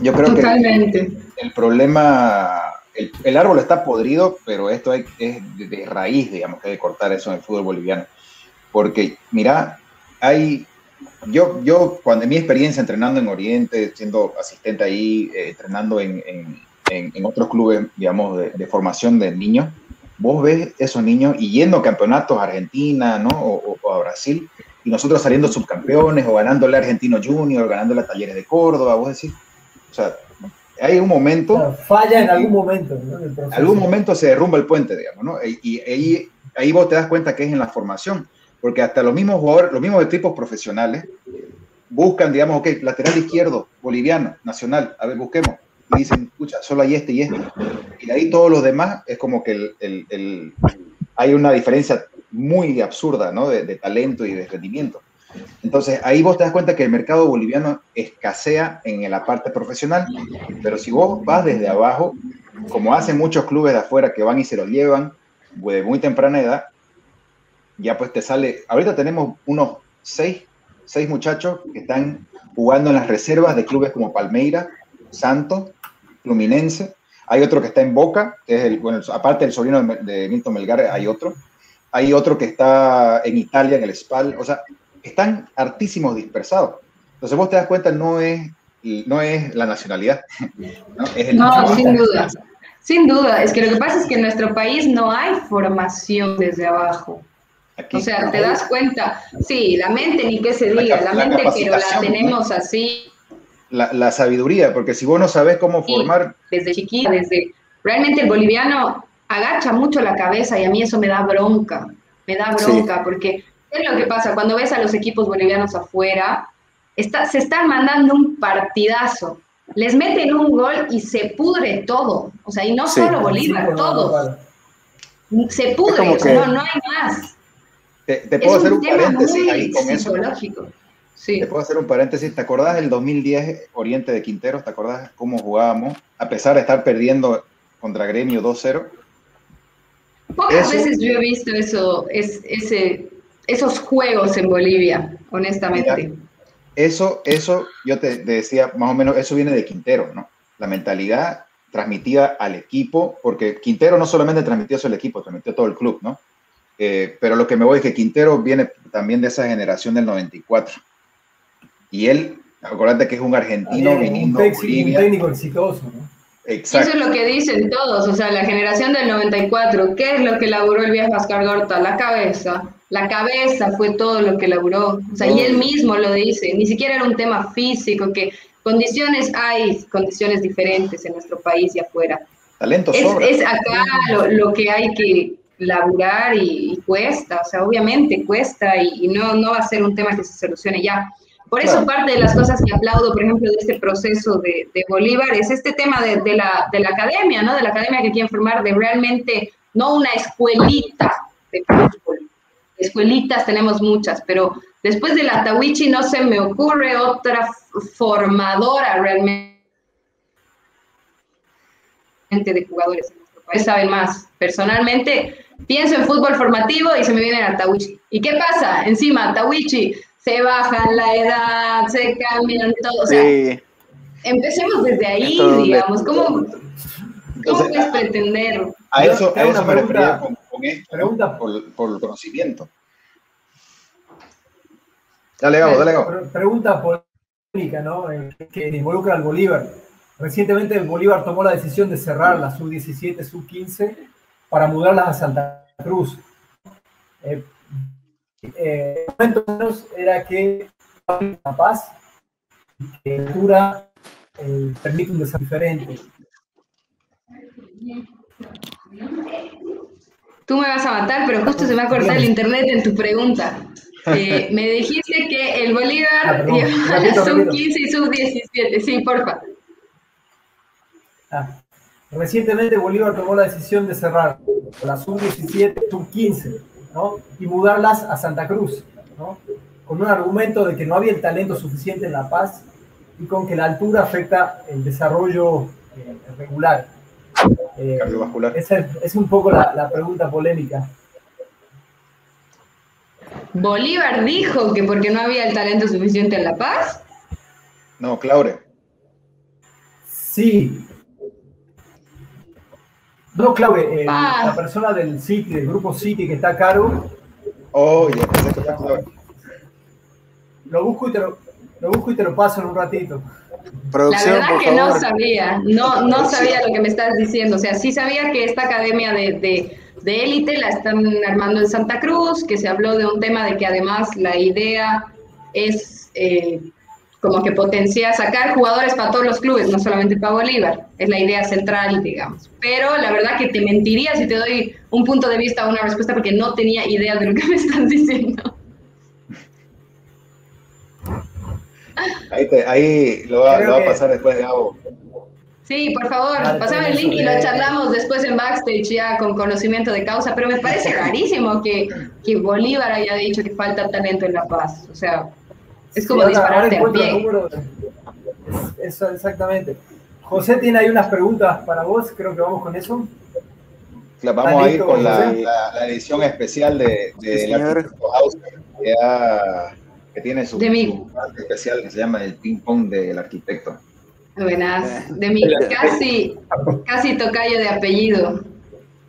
yo creo que el, problema, el, el, árbol está podrido, pero esto es de, raíz, digamos, que hay que cortar eso en el fútbol boliviano. Porque, mira, hay, yo, yo cuando en mi experiencia entrenando en Oriente, siendo asistente ahí, eh, entrenando en, en, en, otros clubes, digamos, de, de formación de niños, vos ves esos niños y yendo a campeonatos a Argentina, ¿no? O, a Brasil, y nosotros saliendo subcampeones o ganándole a Argentino Junior, ganándole a Talleres de Córdoba, vos decís, o sea, hay un momento... falla en algún momento, ¿no? En algún momento se derrumba el puente, digamos, ¿no? Y, ahí, ahí vos te das cuenta que es en la formación, porque hasta los mismos jugadores, los mismos equipos profesionales buscan, digamos, ok, lateral izquierdo, boliviano, nacional, a ver, busquemos y dicen, escucha, solo hay este y este. Y ahí todos los demás es como que el, el, hay una diferencia muy absurda ¿no? de, talento y de rendimiento. Entonces ahí vos te das cuenta que el mercado boliviano escasea en la parte profesional, pero si vos vas desde abajo, como hacen muchos clubes de afuera que van y se lo llevan de muy temprana edad, ya pues te sale, ahorita tenemos unos seis, seis muchachos que están jugando en las reservas de clubes como Palmeira, Santos, Fluminense. Hay otro que está en Boca, que es el, bueno, aparte del sobrino de, Milton Melgar, hay otro. Hay otro que está en Italia, en el SPAL. O sea, están hartísimos dispersados. Entonces vos te das cuenta, no es, no es la nacionalidad. <laughs> No, sin duda. Sin duda. Es que lo que pasa es que en nuestro país no hay formación desde abajo. o sea, te das cuenta, sí, la mente ni qué se diga, la, mente, pero la tenemos así la, sabiduría, porque si vos no sabés cómo formar... desde chiquita, desde... Realmente el boliviano agacha mucho la cabeza y a mí eso me da bronca, me da bronca, porque es lo que pasa? Cuando ves a los equipos bolivianos afuera, está, se están mandando un partidazo, les meten un gol y se pudre todo, o sea, y no solo Bolívar, todo. Se pudre, no, no hay más. Te, puedo hacer un paréntesis ahí con eso. Te puedo hacer un paréntesis. ¿Te acordás del 2010 Oriente de Quinteros? ¿Te acordás cómo jugábamos? A pesar de estar perdiendo contra Gremio 2-0. Pocas veces yo he visto eso, es, ese, esos juegos en Bolivia, honestamente. eso, eso, yo te, decía, más o menos, eso viene de Quintero, ¿no? La mentalidad transmitida al equipo, porque Quintero no solamente transmitió eso al equipo, transmitió todo el club, ¿no? Eh, pero lo que me voy es que Quintero viene también de esa generación del 94. Y él, acuérdate que es un argentino un viniendo técnico exitoso, ¿no? Exacto. Eso es lo que dicen todos, o sea, la generación del 94, ¿qué es lo que laburó el viejo Oscar Gorta? La cabeza. La cabeza fue todo lo que laburó. O sea, y él mismo lo dice, ni siquiera era un tema físico, que condiciones hay, condiciones diferentes en nuestro país y afuera. Talento es, es acá lo, que hay que laburar y, cuesta, o sea, obviamente cuesta y, y, no, no va a ser un tema que se solucione ya. Por eso parte de las cosas que aplaudo, por ejemplo, de este proceso de, Bolívar es este tema de, la, de, la, academia, ¿no? De la academia que quieren formar de realmente, no una escuelita de fútbol. Escuelitas tenemos muchas, pero después de la Tawichi no se me ocurre otra formadora realmente de jugadores en nuestro país. Saben más. Personalmente, pienso en fútbol formativo y se me viene la Tawichi. ¿Y qué pasa? Encima, Tawichi se bajan la edad, se cambian todo. O sea, empecemos desde ahí, digamos. ¿Cómo, ¿Cómo puedes pretender? A eso, a eso me refería con, esto, pregunta, por, por, el conocimiento. Dale, Gabo, dale, Gabo. Pregunta polémica, ¿no? Eh, que involucra al Bolívar. Recientemente el Bolívar tomó la decisión de cerrar la sub-17, sub-15 para mudarlas a Santa Cruz. Eh, eh, menos era que la paz, que la altura eh, permite un desarrollo diferente. Tú me vas a matar, pero justo se me ha cortado el internet en tu pregunta. Eh, <laughs> me dijiste que el Bolívar ah, la sub 15 y sub 17. Sí, porfa. Ah, recientemente Bolívar tomó la decisión de cerrar la sub 17, sub 15, ¿no? Y mudarlas a Santa Cruz, ¿no? Con un argumento de que no había el talento suficiente en La Paz y con que la altura afecta el desarrollo eh, regular. Eh, Cardiovascular. Esa es, un poco la, la pregunta polémica. Bolívar dijo que porque no había el talento suficiente en La Paz. No, Claure. Sí. No, Claure, eh, ah. la persona del City, del grupo City que está caro. Oh, ya pensé que Claure. Lo busco y te lo, lo busco y te lo paso en un ratito. la verdad que no sabía, no, no sabía lo que me estás diciendo. O sea, sí sabía que esta academia de de élite la están armando en Santa Cruz, que se habló de un tema de que además la idea es eh, como que potencia sacar jugadores para todos los clubes, no solamente para Bolívar, es la idea central, digamos. Pero la verdad que te mentiría si te doy un punto de vista o una respuesta porque no tenía idea de lo que <laughs> me estás diciendo. Ahí, ahí lo, va, a pasar después de algo. Sí, por favor, pasame el link y lo charlamos después en backstage ya con conocimiento de causa, pero me parece rarísimo que, que Bolívar haya dicho que falta talento en La Paz. O sea, es como dispararte al pie. Eso, exactamente. José tiene ahí unas preguntas para vos, creo que vamos con eso. vamos a ir con la, la, edición especial de, de la que, que, tiene su, su especial que se llama el ping pong del arquitecto. Buenas. De mi casi, casi tocayo de apellido.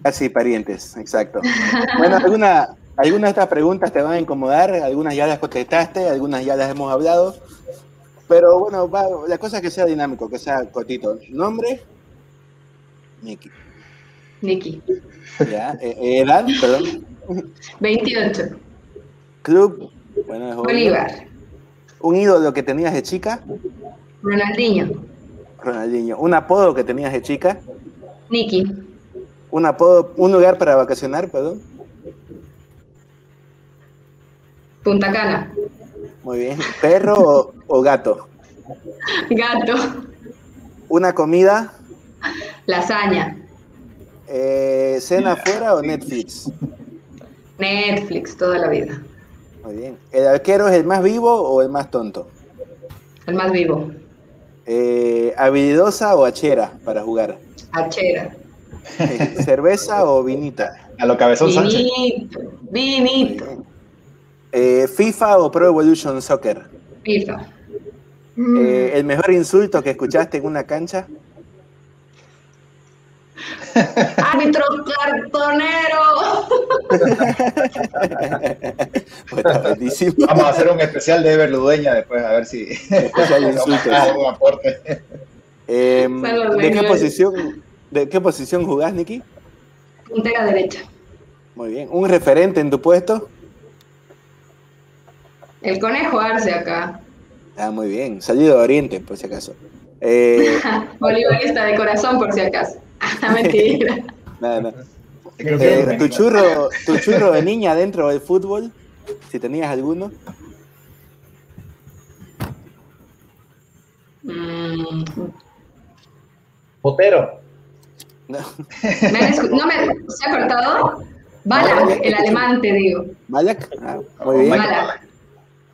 Casi parientes, exacto. Bueno, alguna, algunas de estas preguntas te van a incomodar, algunas ya las contestaste, algunas ya las hemos hablado. Pero bueno, la cosa es que sea dinámico, que sea cortito. ¿Nombre? Niki. Niki. Ya. Eh, eh, ¿Edad? Perdón. 28. Club. Bueno, Bolívar. ¿Un ídolo que tenías de chica? Ronaldinho. Ronaldinho. ¿Un apodo que tenías de chica? Nicky. ¿Un apodo, un lugar para vacacionar, perdón? Punta Cana. Muy bien. ¿Perro o, gato? Gato. ¿Una comida? Lasaña. Eh, ¿Cena afuera o Netflix? Netflix, toda la vida. Muy bien. ¿El arquero es el más vivo o el más tonto? El más vivo. Eh, ¿Habilidosa o hachera para jugar? Hachera. ¿Cerveza o vinita? A lo cabezón Vinito, vinito. Eh, ¿FIFA o Pro Evolution Soccer? FIFA. Eh, ¿El mejor insulto que escuchaste en una cancha? ¡Árbitro cartonero! <laughs> Vamos a hacer un especial de Ever Ludeña después, a ver si hay <laughs> insultos. aporte. Em, ¿de, qué posición, ¿De qué posición jugás, Niki? Puntera derecha. Muy bien. ¿Un referente en tu puesto? El conejo Arce acá. Ah, muy bien. Salido de Oriente, por si acaso. Eh, <laughs> Bolivarista de corazón, por si acaso. <laughs> Mentira. <laughs> Nada, eh, ¿tu, churro, ¿Tu churro de niña dentro del fútbol? Si tenías alguno. Mm. Potero. No. ¿No me se ha cortado? Balak, el alemán, te digo. Balak, ah, muy bien.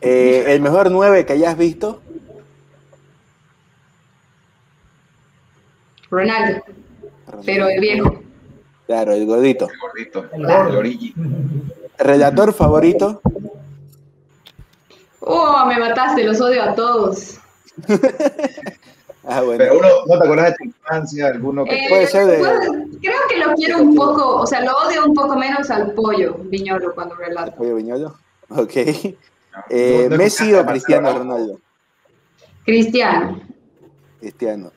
Eh, ¿El mejor 9 que hayas visto? Ronaldo. Pero el viejo. Claro, el gordito. El gordito, el, origi. ¿Relator favorito? Oh, me mataste, los odio a todos. <laughs> Ah, Pero uno, ¿no te acuerdas de tu infancia? ¿Alguno que eh, puede ser de... creo que lo quiero un poco, o sea, lo odio un poco menos al pollo Viñolo cuando relata. ¿Pollo Viñolo? Ok. Eh, ¿Messi o Cristiano Ronaldo? Cristiano. Cristiano.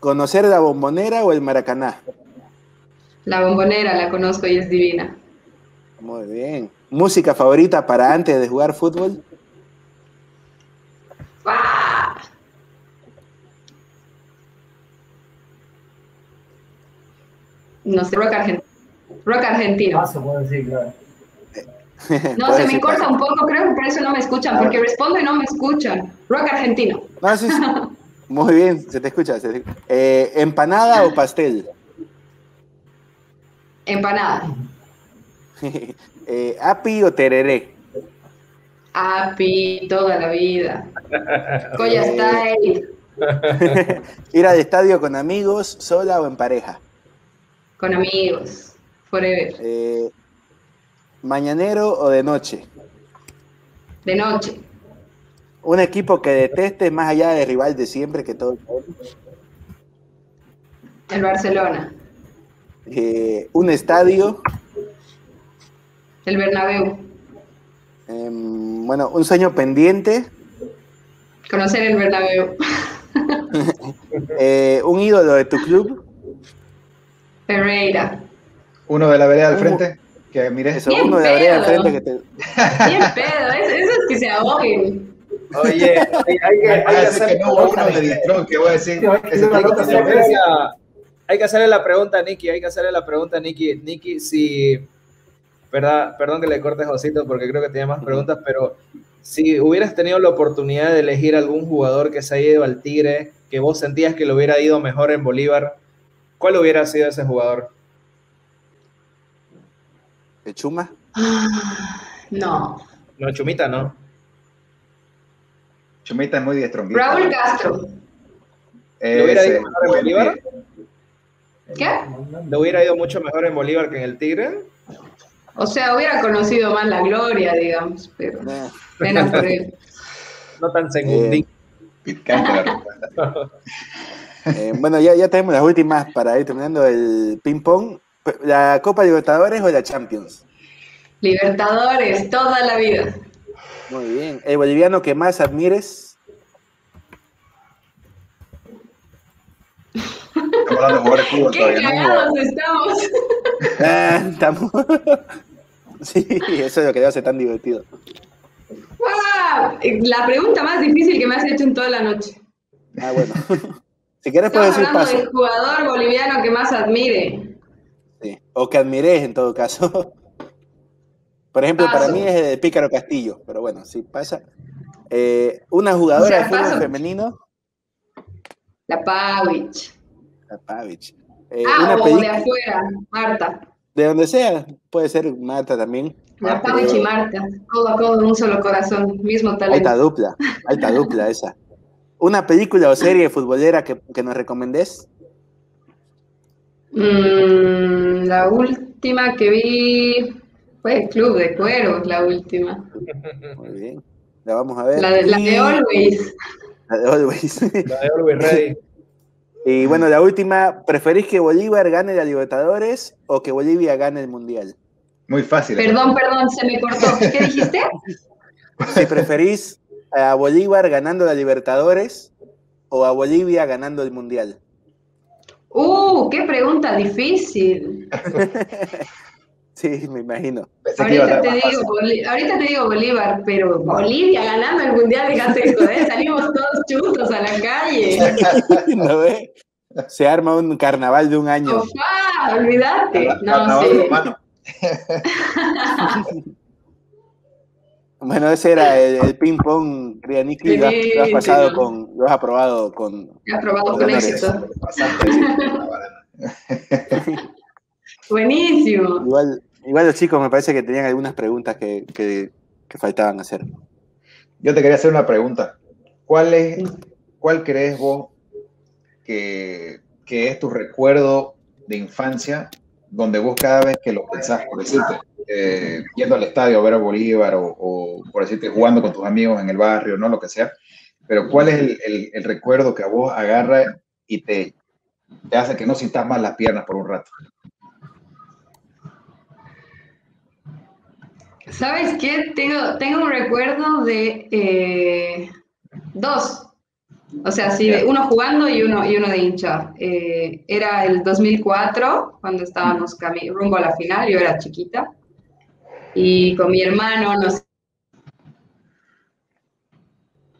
¿Conocer la bombonera o el maracaná? La bombonera la conozco y es divina. Muy bien. ¿Música favorita para antes de jugar fútbol? No sé, rock argentino. Rock argentino. Paso, puedo decir, claro. <laughs> No, se me corta un poco, creo que por eso no me escuchan, porque respondo y no me escuchan. Rock argentino. No, sí, <laughs> Muy bien, se te escucha. Eh, ¿Empanada o pastel? Empanada. <laughs> eh, ¿Api o tereré? Api, toda la vida. Coya. ¿Ir al estadio con amigos, sola o en pareja? Con amigos, forever. Eh, ¿Mañanero o de noche? De noche. ¿Un equipo que deteste más allá de rival de siempre que todo el Barcelona. Eh, ¿Un estadio? El Bernabéu. Em, bueno, ¿un sueño pendiente? Conocer el Bernabéu. <laughs> Eh, ¿Un ídolo de tu club? Pereira. ¿Uno de la vereda al frente? Que mires eso, uno de al frente que te. Bien pedo, eso, eso es que se ahoguen. Oye, hay, que, hacer no uno de que voy a decir. Hay que hacerle la pregunta a Nicky, hay que hacerle la pregunta a Nicky. Nicky, si, verdad, perdón que le corte Josito porque creo que tiene más preguntas, pero si hubieras tenido la oportunidad de elegir algún jugador que se haya ido al Tigre, que vos sentías que lo hubiera ido mejor en Bolívar, ¿cuál hubiera sido ese jugador? ¿El Chuma? No. No, Chumita no. Chumita es muy diestrón. Raúl Castro. ¿Le hubiera ido mejor en Bolívar? ¿Qué? ¿Le hubiera ido mucho mejor en Bolívar que en el Tigre? O sea, hubiera conocido más la gloria, digamos, pero menos por él. No tan segundín. <laughs> Eh, bueno, ya, ya tenemos las últimas para ir terminando el ping-pong. ¿La Copa Libertadores o la Champions? Libertadores, toda la vida. Muy bien. ¿El boliviano que más admires? Estamos hablando de jugadores <laughs> Qué cagados estamos. Ah, estamos. <laughs> sí, eso es lo que hace tan divertido. La pregunta más difícil que me has hecho en toda la noche. Ah, bueno. <laughs> Si quieres puedes decir paso. del jugador boliviano que más admire. O que admires en todo caso. <laughs> Por ejemplo, para mí es el Pícaro Castillo, pero bueno, sí pasa. Eh, una jugadora de fútbol femenino. La Pavich. La Pavich. Eh, ah, o de afuera, Marta. De donde sea, puede ser Marta también. La Pavich y Marta, codo a codo un solo corazón, mismo talento. Alta dupla, alta dupla <laughs> esa. ¿Una película o serie futbolera que, que nos recomendés? Mm, la última que vi fue Club de Cuervos, la última. Muy bien. La vamos a ver. La de, la de Always. La de Always. La de Always Ready. Y bueno, la última, ¿preferís que Bolívar gane la Libertadores o que Bolivia gane el Mundial? Muy fácil. Perdón, perdón, se me cortó. ¿Qué dijiste? <laughs> Si preferís a Bolívar ganando la Libertadores o a Bolivia ganando el Mundial. Uh, qué pregunta difícil. <laughs> Sí, me imagino. Ahorita te, digo, ahorita te, digo, Bolívar, pero Bolivia ganando el Mundial, fíjate, joder, salimos todos chutos a la calle. <laughs> Se arma un carnaval de un año. Ofa, olvídate. No, sí. <laughs> bueno, ese era el, ping pong, Crianiki, lo, lo, has pasado con, lo has aprobado con. He aprobado con, con éxito. <laughs> Buenísimo. Igual, Igual los chicos me parece que tenían algunas preguntas que, faltaban hacer. Yo te quería hacer una pregunta. ¿Cuál, es, cuál crees vos que, es tu recuerdo de infancia donde vos cada vez que lo pensás, por decirte, eh, yendo al estadio a ver a Bolívar o, por decirte jugando con tus amigos en el barrio, no lo que sea, pero ¿cuál es el, recuerdo que a vos agarra y te, te hace que no sientas mal las piernas por un rato? ¿Sabes qué? Tengo, tengo un recuerdo de eh, dos. O sea, sí, uno jugando y uno, y uno de hincha. Eh, era el 2004, cuando estábamos rumbo a la final, yo era chiquita. Y con mi hermano nos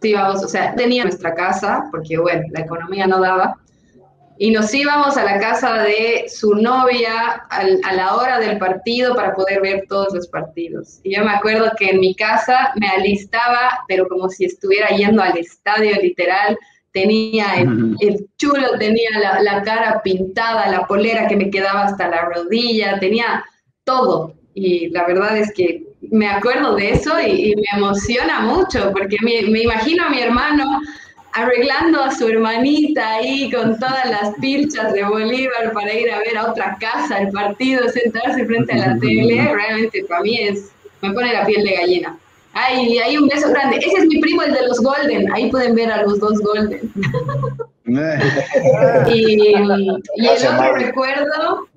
íbamos, o sea, tenía nuestra casa, porque bueno, la economía no daba, y nos íbamos a la casa de su novia a la hora del partido para poder ver todos los partidos. Y yo me acuerdo que en mi casa me alistaba, pero como si estuviera yendo al estadio literal. Tenía el, chulo, tenía la, cara pintada, la polera que me quedaba hasta la rodilla, tenía todo. Y la verdad es que me acuerdo de eso y, me emociona mucho, porque me, me imagino a mi hermano arreglando a su hermanita ahí con todas las pilchas de Bolívar para ir a ver a otra casa el partido, sentarse frente a la <laughs> tele, realmente para mí es, me pone la piel de gallina. Ay, hay un beso grande. Ese es mi primo, el de los Golden. Ahí pueden ver a los dos Golden. <laughs> y, el otro recuerdo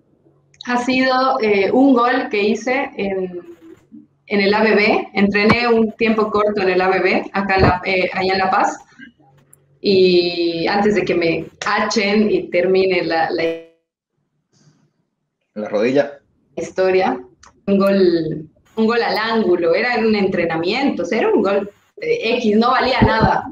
ha sido eh, un gol que hice en, en, el ABB. Entrené un tiempo corto en el ABB, acá eh, allá en La Paz. Y antes de que me hachen y termine la, la, rodilla. historia, un gol, un gol al ángulo, era un entrenamiento, era un gol X, no valía nada,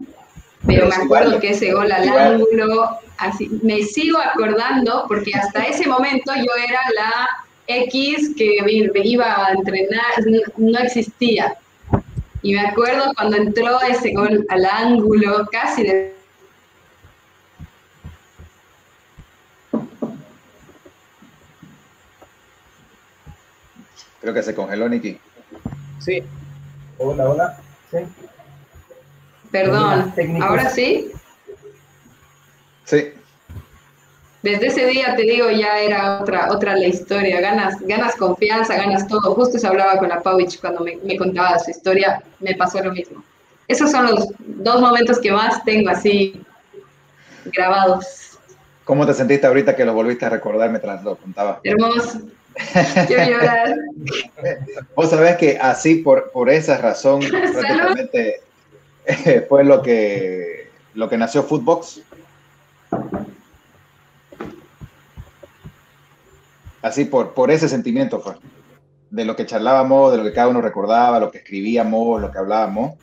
pero, me acuerdo que ese gol al ángulo, así, me sigo acordando porque hasta ese momento yo era la X que iba a entrenar, no existía. Y me acuerdo cuando entró ese gol al ángulo, casi de Creo que se congeló, Niki. Sí. Hola, hola. Sí. Perdón, ¿ahora sí? Sí. Desde ese día te digo, ya era otra, otra la historia. Ganas, ganas confianza, ganas todo. Justo se hablaba con la Pauich cuando me, me contaba su historia, me pasó lo mismo. Esos son los dos momentos que más tengo así grabados. ¿Cómo te sentiste ahorita que lo volviste a recordar mientras lo contaba? Hermoso, Quiero <laughs> llorar. Vos sabés que así, por, por esa razón, <laughs> prácticamente fue lo que, lo que nació Footbox. Así, por, por ese sentimiento fue. De lo que charlábamos, de lo que cada uno recordaba, lo que escribíamos, lo que hablábamos.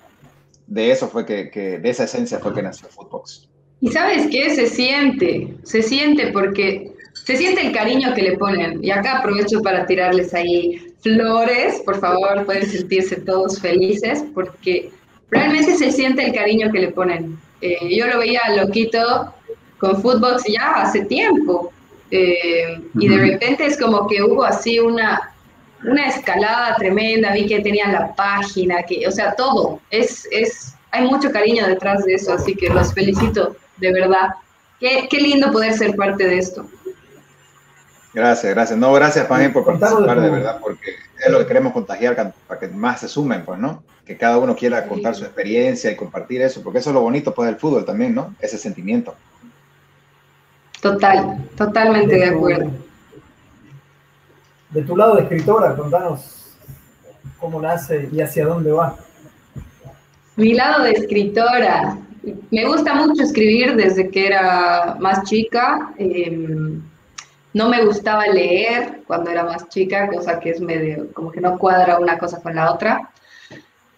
De eso fue que, que de esa esencia fue que nació Footbox. Y sabes qué se siente, se siente porque se siente el cariño que le ponen. Y acá aprovecho para tirarles ahí flores, por favor, pueden sentirse todos felices porque realmente se siente el cariño que le ponen. Eh, yo lo veía loquito con Footbox ya hace tiempo. Eh, y de repente es como que hubo así una, una escalada tremenda, vi que tenían la página, que, o sea, todo. Es, es, hay mucho cariño detrás de eso, así que los felicito, de verdad. Qué, qué lindo poder ser parte de esto. Gracias, gracias. No, gracias, Fanny, por participar, de verdad, porque es lo que queremos contagiar para que más se sumen, pues, ¿no? Que cada uno quiera contar su experiencia y compartir eso, porque eso es lo bonito, pues, del fútbol también, ¿no? Ese sentimiento. Total, totalmente de, acuerdo. De tu lado de escritora, contanos cómo nace y hacia dónde va. Mi lado de escritora. Me gusta mucho escribir desde que era más chica. Eh, no me gustaba leer cuando era más chica, cosa que es medio, como que no cuadra una cosa con la otra.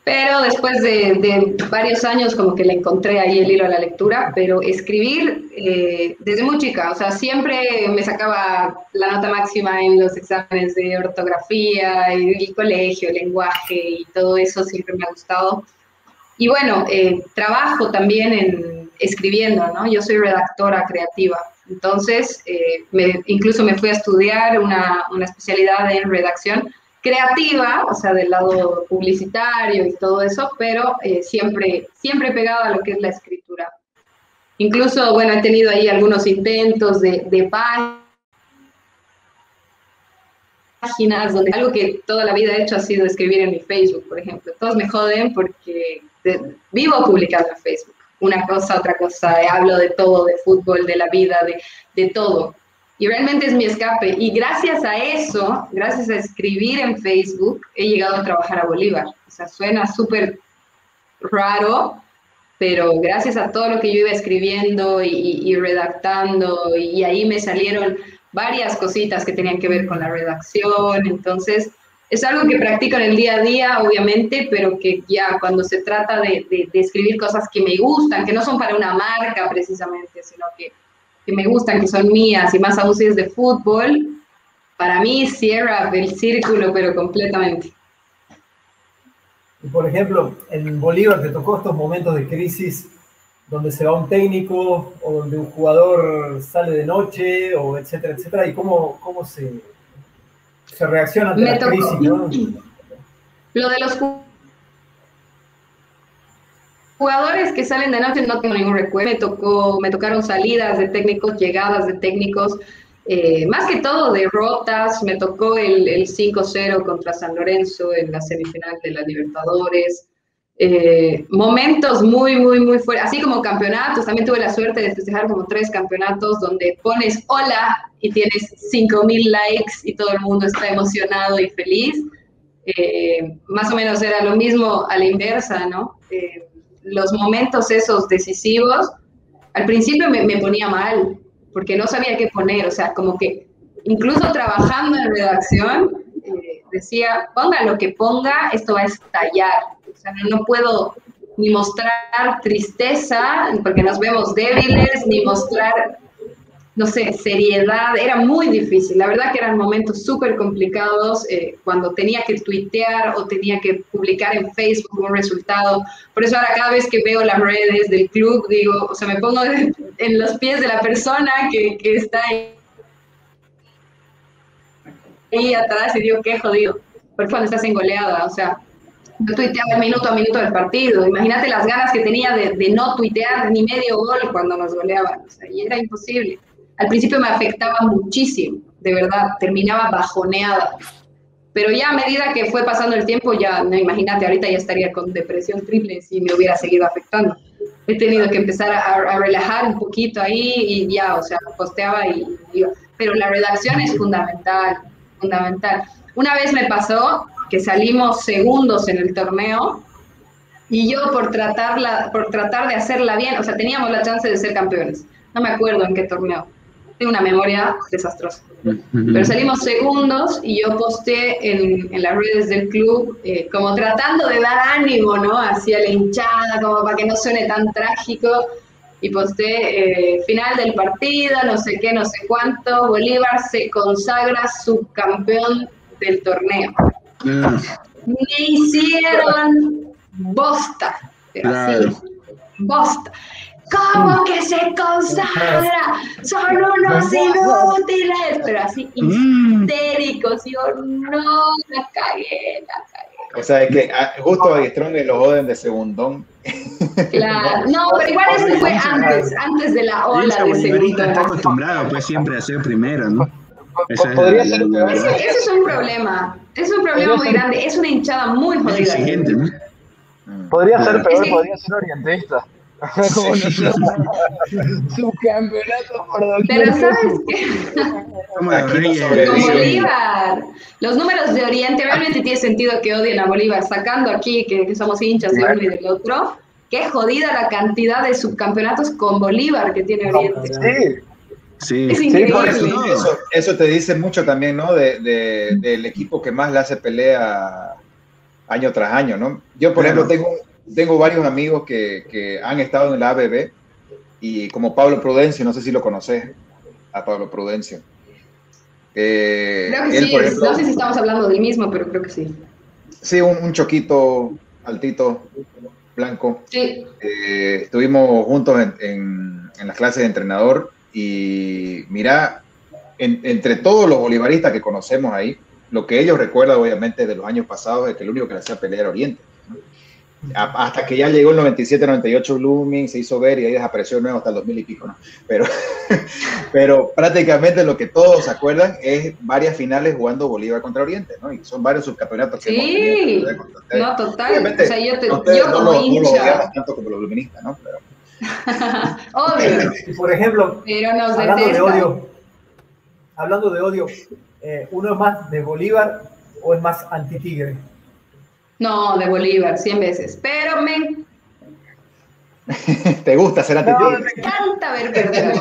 Pero después de, varios años como que le encontré ahí el hilo a la lectura, pero escribir eh, desde muy chica, o sea, siempre me sacaba la nota máxima en los exámenes de ortografía, y el colegio, el lenguaje y todo eso siempre me ha gustado. Y bueno, eh, trabajo también en escribiendo, ¿no? Yo soy redactora creativa. Entonces, eh, incluso me fui a estudiar una, especialidad en redacción creativa, o sea, del lado publicitario y todo eso, pero eh, siempre, siempre pegado a lo que es la escritura. Incluso, bueno, he tenido ahí algunos intentos de, de páginas, donde algo que toda la vida he hecho ha sido escribir en mi Facebook, por ejemplo. Todos me joden porque vivo publicando en Facebook una cosa, otra cosa, hablo de todo, de fútbol, de la vida, de, de todo. Y realmente es mi escape. Y gracias a eso, gracias a escribir en Facebook, he llegado a trabajar a Bolívar. O sea, suena súper raro, pero gracias a todo lo que yo iba escribiendo y, redactando, y, ahí me salieron varias cositas que tenían que ver con la redacción. Entonces, es algo que practico en el día a día, obviamente, pero que ya cuando se trata de, de escribir cosas que me gustan, que no son para una marca precisamente, sino que que me gustan, que son mías, y más aún si es de fútbol, para mí cierra el círculo, pero completamente. Y por ejemplo, en Bolívar te tocó estos momentos de crisis donde se va un técnico o donde un jugador sale de noche, o etcétera, etcétera, y cómo, cómo se, se reacciona ante la crisis, ¿no? Lo de los jugadores que salen de noche no tengo ningún recuerdo. Me, tocó, me tocaron salidas de técnicos, llegadas de técnicos, eh, más que todo derrotas. Me tocó el, el 5-0 contra San Lorenzo en la semifinal de la Libertadores. Eh, momentos muy, muy, muy fuertes, así como campeonatos. También tuve la suerte de festejar como tres campeonatos donde pones hola y tienes 5000 likes y todo el mundo está emocionado y feliz. Eh, más o menos era lo mismo a la inversa, ¿no? Los momentos esos decisivos, al principio me, ponía mal, porque no sabía qué poner, o sea, como que incluso trabajando en redacción, eh, decía, ponga lo que ponga, esto va a estallar, o sea, no puedo ni mostrar tristeza, porque nos vemos débiles, ni mostrar no sé, seriedad, era muy difícil. La verdad que eran momentos súper complicados eh, cuando tenía que tuitear o tenía que publicar en Facebook un resultado. Por eso ahora cada vez que veo las redes del club, digo, o sea, me pongo <laughs> en los pies de la persona que, está ahí, atrás y digo, qué jodido. Porque cuando estás en goleada, o sea, yo tuiteaba minuto a minuto del partido. Imagínate las ganas que tenía de, de no tuitear ni medio gol cuando nos goleaban. O sea, y era imposible. Al principio me afectaba muchísimo, de verdad, terminaba bajoneada. Pero ya a medida que fue pasando el tiempo, ya, no, imagínate, ahorita ya estaría con depresión triple si me hubiera seguido afectando. He tenido que empezar a, relajar un poquito ahí y ya, o sea, posteaba y iba. Pero la redacción es fundamental, fundamental. Una vez me pasó que salimos segundos en el torneo y yo por, tratarla, por tratar de hacerla bien, o sea, teníamos la chance de ser campeones. No me acuerdo en qué torneo tengo una memoria desastrosa. Pero salimos segundos y yo posté en, en las redes del club eh, como tratando de dar ánimo, ¿no? Hacia la hinchada, como para que no suene tan trágico. Y posté eh, final del partido, no sé qué, no sé cuánto. Bolívar se consagra subcampeón del torneo. Mm. Me hicieron bosta, pero así, bosta. ¿Cómo que se consagra? Son unos inútiles, pero así mm. histéricos. Yo no, la cagué, la cagué. O sea, es que ah, justo a Strong lo joden de segundón. Claro, no, pero igual esto fue antes, antes de la ola de segundón. está acostumbrado pues siempre a ser primero, ¿no? Ese, ese, es un problema, es un problema muy grande, es una hinchada muy jodida. Exigente, ¿no? Podría ser peor, podría ser orientista. <laughs> Subcampeonato por Pero sabes que como Bolívar, los números de Oriente realmente tiene sentido que odien a Bolívar, sacando aquí que, somos hinchas de uno y del otro. Qué jodida la cantidad de subcampeonatos con Bolívar que tiene Oriente. Sí. Sí, es increíble. eso, eso, te dice mucho también, ¿no? De, del equipo que más le hace pelea año tras año, ¿no? Yo, por ejemplo, tengo, tengo varios amigos que, que, han estado en la ABB y como Pablo Prudencio, no sé si lo conoces, a Pablo Prudencio. Eh, creo que sí, no sé si estamos hablando del mismo, pero creo que sí. Sí, un, choquito altito, blanco. Sí. Eh, estuvimos juntos en, en, en, las clases de entrenador y mira, entre todos los bolivaristas que conocemos ahí, lo que ellos recuerdan obviamente de los años pasados es que el único que le hacía pelear era Oriente hasta que ya llegó el 97-98 Blooming, se hizo ver y ahí desapareció nuevo hasta el 2000 y pico, ¿no? Pero, <laughs> pero prácticamente lo que todos se acuerdan es varias finales jugando Bolívar contra Oriente, ¿no? Y son varios subcampeonatos que sí, no, total. o sea, yo, te, yo como hincha. tanto como los luministas, ¿no? Pero, <laughs> Obvio. por ejemplo, Pero nos hablando de odio, hablando de odio, eh, ¿uno es más de Bolívar o es más anti-tigre? No, de Bolívar, 100 veces. Pero me <laughs> ¿Te gusta ser? No, me encanta ver <laughs> perder.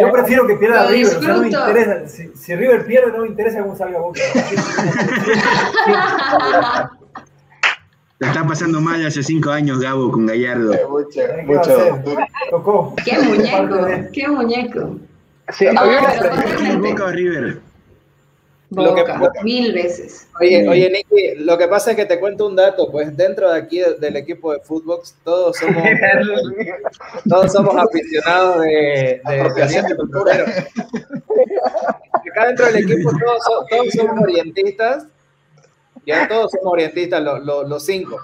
Yo prefiero que pierda River, o sea, no me interesa. Si, si, River pierde, no me interesa cómo salga Boca. Te está pasando mal hace cinco años, Gabo, con Gallardo. Mucho, mucho. Tocó. Qué muñeco, qué muñeco. Sí, no, pero Boca o River. Boca, lo que, mil veces. Oye, oye, Nicky, lo que pasa es que te cuento un dato, pues dentro de aquí del equipo de fútbol todos somos <laughs> todos somos aficionados de, de, de cultura. Acá dentro del equipo todos, todos somos orientistas, ya todos somos orientistas, los, los, los cinco,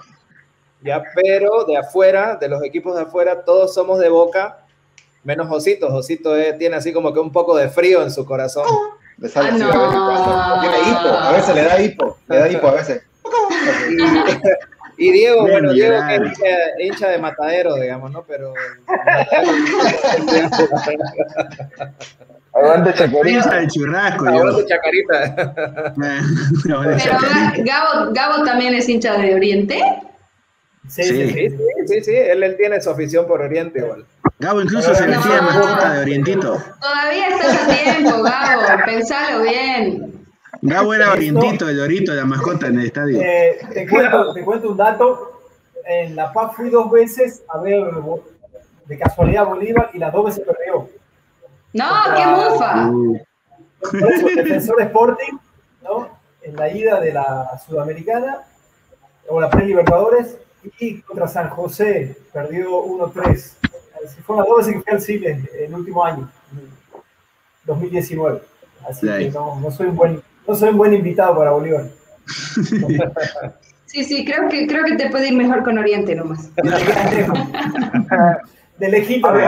ya, pero de afuera, de los equipos de afuera, todos somos de Boca, menos Josito, Josito tiene así como que un poco de frío en su corazón. Le sale así a veces cuando. Tiene hipo, a veces le da hipo, le da hipo a veces. Y, Diego, Bien, bueno, Diego que es hincha, hincha, de matadero, digamos, ¿no? Pero. Aguante chacarita. de churrasco, Aguante chacarita. <laughs> Pero Gabo, Gabo también es hincha de Oriente. Sí, sí, sí, sí, sí, sí. Él, él tiene su afición por Oriente igual. Gabo incluso se vestía de mascota de Orientito. Todavía estás a tiempo, Gabo, pensalo bien. Gabo era Orientito, el Dorito, la mascota en el estadio. Eh, te, cuento, te cuento un dato. En La Paz fui dos veces a ver de casualidad Bolívar y las dos veces perdió. No, qué mufa. El defensor Sporting, ¿no? En la ida de la Sudamericana, o la Pre-Libertadores, y contra San José perdió 1-3. Fue las dos veces que fui al Chile el último año, 2019. Así que no, no, soy un buen, no soy un buen invitado para Bolívar. Sí, sí, creo que, creo que te puede ir mejor con Oriente nomás. <laughs> De lejitos, De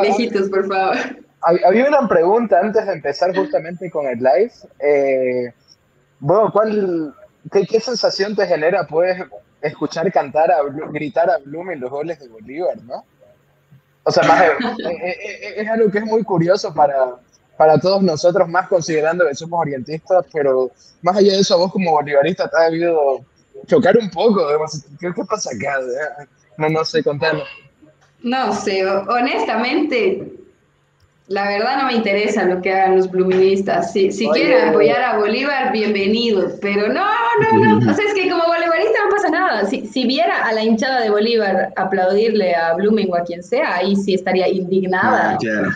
lejitos, por favor. Había una pregunta antes de empezar justamente con el live. Eh, bueno, ¿cuál, qué, ¿qué, sensación te genera, pues, escuchar cantar, a, gritar a Blooming los goles de Bolívar, ¿no? O sea, más, es, es, algo que es muy curioso para, para todos nosotros, más considerando que somos orientistas, pero más allá de eso, vos como bolivarista te ha debido chocar un poco. ¿Qué, qué pasa acá? No, no sé, contanos. No sé, honestamente, la verdad no me interesa lo que hagan los bluministas. Si, si quieren apoyar a Bolívar, bienvenidos. Pero no, no, no. O sea, es que como bolivarista no pasa nada. Si, si viera a la hinchada de Bolívar aplaudirle a Blooming o a quien sea, ahí sí estaría indignada. Ah, claro.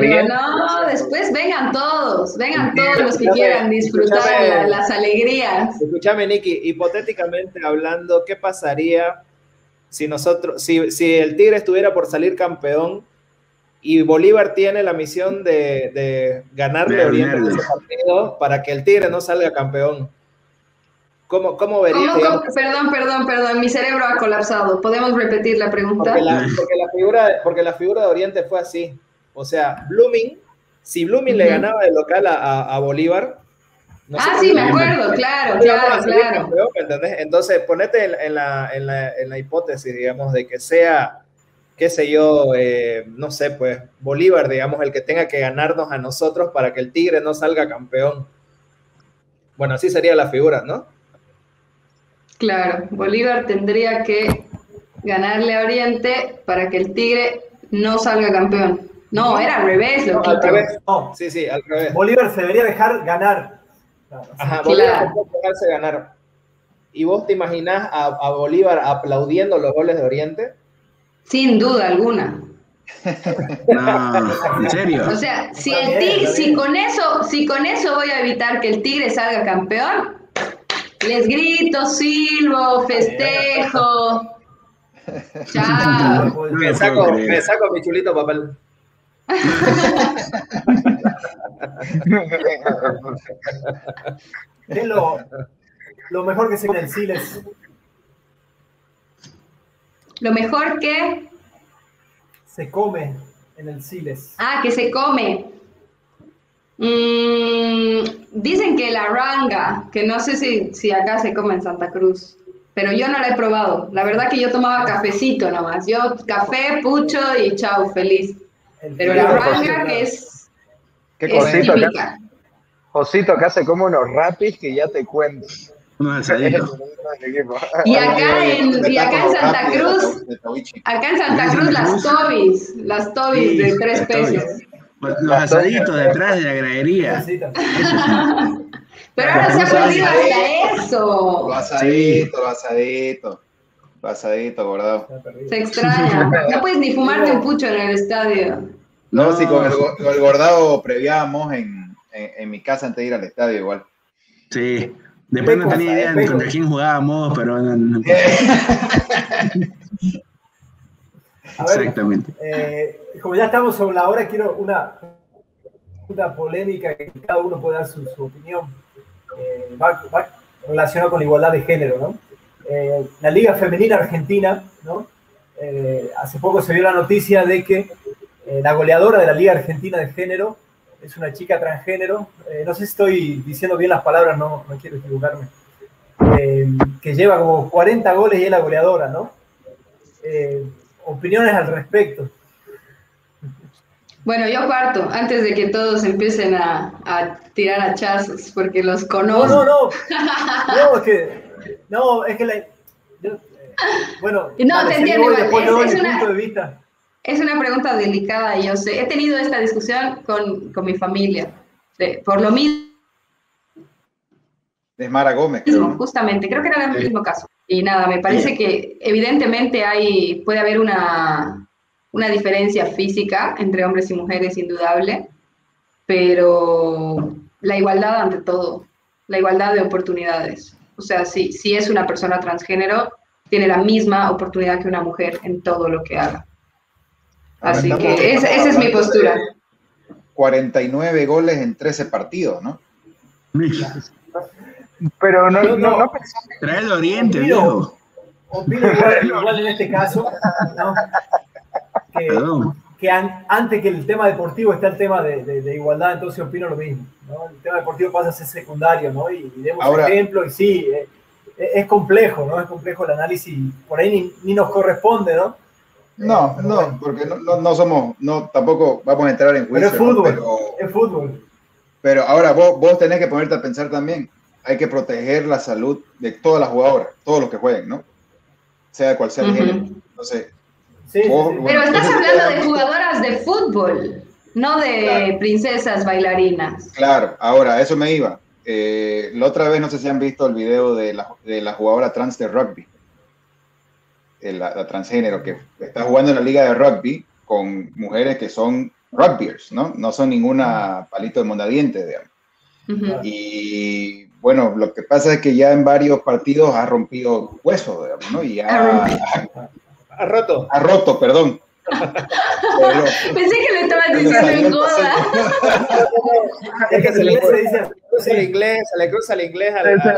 Pero no, después vengan todos, vengan todos los que quieran disfrutar la, las alegrías. Escúchame, Nicky, hipotéticamente hablando, ¿qué pasaría si nosotros, si, si el Tigre estuviera por salir campeón y Bolívar tiene la misión de, de ganarle a Oriente en ese partido para que el Tigre no salga campeón. ¿Cómo, cómo verías? Perdón, perdón, perdón, mi cerebro ha colapsado. ¿Podemos repetir la pregunta? Porque la, <laughs> porque la, figura, porque la figura de Oriente fue así. O sea, Blooming, si Blooming uh -huh. le ganaba de local a, a Bolívar. No ah, sí, me acuerdo, claro, claro, claro. Campeón, ¿entendés? Entonces, ponete en, en, la, en, la, en la hipótesis, digamos, de que sea qué sé yo, eh, no sé, pues Bolívar, digamos, el que tenga que ganarnos a nosotros para que el Tigre no salga campeón. Bueno, así sería la figura, ¿no? Claro, Bolívar tendría que ganarle a Oriente para que el Tigre no salga campeón. No, era al revés, lo no, al revés. No. Sí, sí, al revés. Bolívar se debería dejar ganar. Ajá, Bolívar claro. dejarse ganar. ¿Y vos te imaginás a, a Bolívar aplaudiendo los goles de Oriente? Sin duda alguna. <laughs> No, ¿en serio? O sea, si el tigre, si con eso, si con eso voy a evitar que el Tigre salga campeón, les grito, silbo, festejo. Chao. Me saco, me saco mi chulito papel. <laughs> es lo, lo mejor que se en el Siles lo mejor que... Se come en el Siles. Ah, que se come. Mm, dicen que la ranga, que no sé si, si acá se come en Santa Cruz. pero yo no la he probado. La verdad que yo tomaba cafecito nomás. Yo café, pucho y chao, feliz. Pero la ranga que es, ¿Qué es típica. Josito acá se come unos rapis que ya te cuento. <laughs> Y acá en, y acá en Santa Cruz, acá en Santa Cruz las tobis, las tobis de tres pesos. Los asaditos detrás de la gradería. <laughs> Pero ahora se ha perdido hasta eso. Lo asadito, lo asadito. Lo asadito, gordado. Se extraña. No puedes ni fumarte un pucho en el estadio. No, sí, con el, el gordado previábamos en, en, en, mi casa antes de ir al estadio igual. Sí. Después no tenía idea de contra quién jugábamos, pero... No, no. <laughs> Exactamente. Eh, como ya estamos sobre la hora, quiero una, una polémica que cada uno pueda dar su, su opinión. Eh, va, va, relacionado con la igualdad de género, ¿no? Eh, la Liga Femenina Argentina, ¿no? Eh, hace poco se dio la noticia de que la goleadora de la Liga Argentina de Género es una chica transgénero, no sé si estoy diciendo bien las palabras, no, no quiero equivocarme, que lleva como 40 goles y es la goleadora, ¿no? opiniones al respecto. Bueno, yo parto, antes de que todos empiecen a, a tirar hachazos, porque los conozco. No, no, no. <laughs> No, es que, no, es que la, yo, eh, bueno, no, vale, te entiendo. Es, es, una, punto de vista. Es una pregunta delicada, yo sé. He tenido esta discusión con, con mi familia, de, por lo mismo. De Mara Gómez, creo. ¿no? Justamente, creo que era el mismo caso. Y nada, me parece sí. que evidentemente hay, puede haber una, una diferencia física entre hombres y mujeres indudable, pero la igualdad ante todo, la igualdad de oportunidades. O sea, si, si es una persona transgénero, tiene la misma oportunidad que una mujer en todo lo que haga. Así que esa, esa es mi postura. 49 goles en 13 partidos, ¿no? Pero no, no, no, no Trae el oriente, viejo. Opino igual, igual en este caso, ¿no? que, que an, antes que el tema deportivo está el tema de, de, de, igualdad, entonces opino lo mismo. ¿no? El tema deportivo pasa a ser secundario, ¿no? Y, y demos Ahora, ejemplo, y sí, eh, es complejo, ¿no? Es complejo el análisis, por ahí ni, ni nos corresponde, ¿no? No, eh, no, porque no, no, no, somos, no, tampoco vamos a entrar en juicio. Pero es fútbol, pero, es fútbol. Pero ahora vos, vos tenés que ponerte a pensar también, hay que proteger la salud de todas las jugadoras, todos los que jueguen, ¿no? Sea cual sea el uh -huh. género. Entonces, Sí, sí, Pero estás hablando de jugadoras de fútbol, no de claro. princesas bailarinas. Claro, ahora, eso me iba. Eh, la otra vez, no sé si han visto el video de la, de la jugadora trans de rugby, la, la, transgénero, que está jugando en la liga de rugby con mujeres que son rugbyers, ¿no? No son ninguna palito de mondadiente, digamos. Uh -huh. Y bueno, lo que pasa es que ya en varios partidos ha rompido huesos, digamos, ¿no? Y ha, ha roto. Ha roto, perdón. Pero, <laughs> Pensé que le estabas diciendo en joda. <laughs> es que se le cruza el inglés, se le cruza el inglés a la.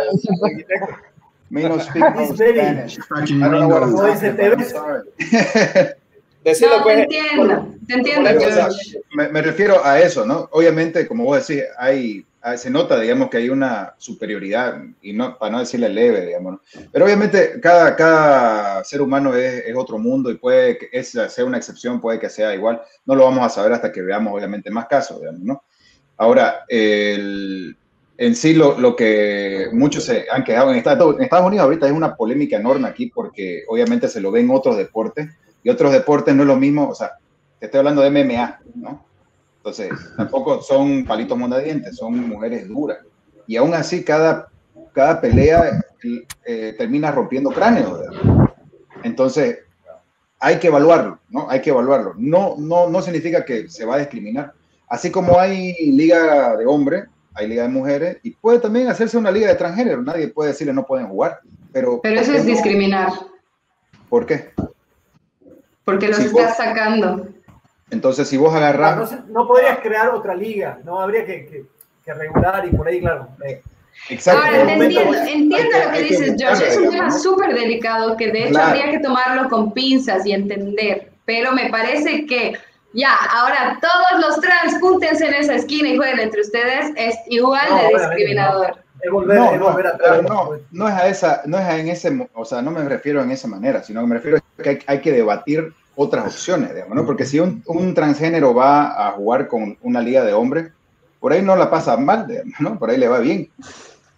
Menos <laughs> speak no Spanish. <laughs> I don't know what I'm Decirlo, no, pues, te entiendo, te entiendo. O sea, me, me, refiero a eso, ¿no? Obviamente, como vos decís, hay, se nota, digamos, que hay una superioridad, y no, para no decirle leve, digamos, ¿no? pero obviamente cada, cada ser humano es, es, otro mundo y puede que es, sea una excepción, puede que sea igual, no lo vamos a saber hasta que veamos, obviamente, más casos, digamos, ¿no? Ahora, el, en sí lo, lo, que muchos se han quedado en Estados, en Estados Unidos ahorita es una polémica enorme aquí porque obviamente se lo ven otros deportes y otros deportes no es lo mismo, o sea, te estoy hablando de MMA, ¿no? Entonces, tampoco son palitos mondadientes, son mujeres duras. Y aún así, cada, cada pelea eh, termina rompiendo cráneos. Entonces, hay que evaluarlo, ¿no? Hay que evaluarlo. No, no, no significa que se va a discriminar. Así como hay liga de hombres, hay liga de mujeres, y puede también hacerse una liga de transgénero. Nadie puede decirle no pueden jugar. Pero, pero eso es no? discriminar. ¿Por qué? Porque los si estás vos, sacando. Entonces, si vos agarrás... No, no, podrías crear otra liga, no habría que, que, que regular y por ahí, claro. Eh. Exacto. Ahora, entiendo, entiendo lo que dices, Josh. Es un tema súper delicado que de hecho claro. habría que tomarlo con pinzas y entender. Pero me parece que ya, ahora todos los trans júntense en esa esquina y jueguen entre ustedes, es igual no, de discriminador. volver, no, no, no, no, es a esa, no es en ese, o sea, no me refiero en esa manera, sino que me refiero a que hay, que debatir otras opciones, digamos, ¿no? Porque si un, un, transgénero va a jugar con una liga de hombres, por ahí no la pasa mal, ¿no? Por ahí le va bien.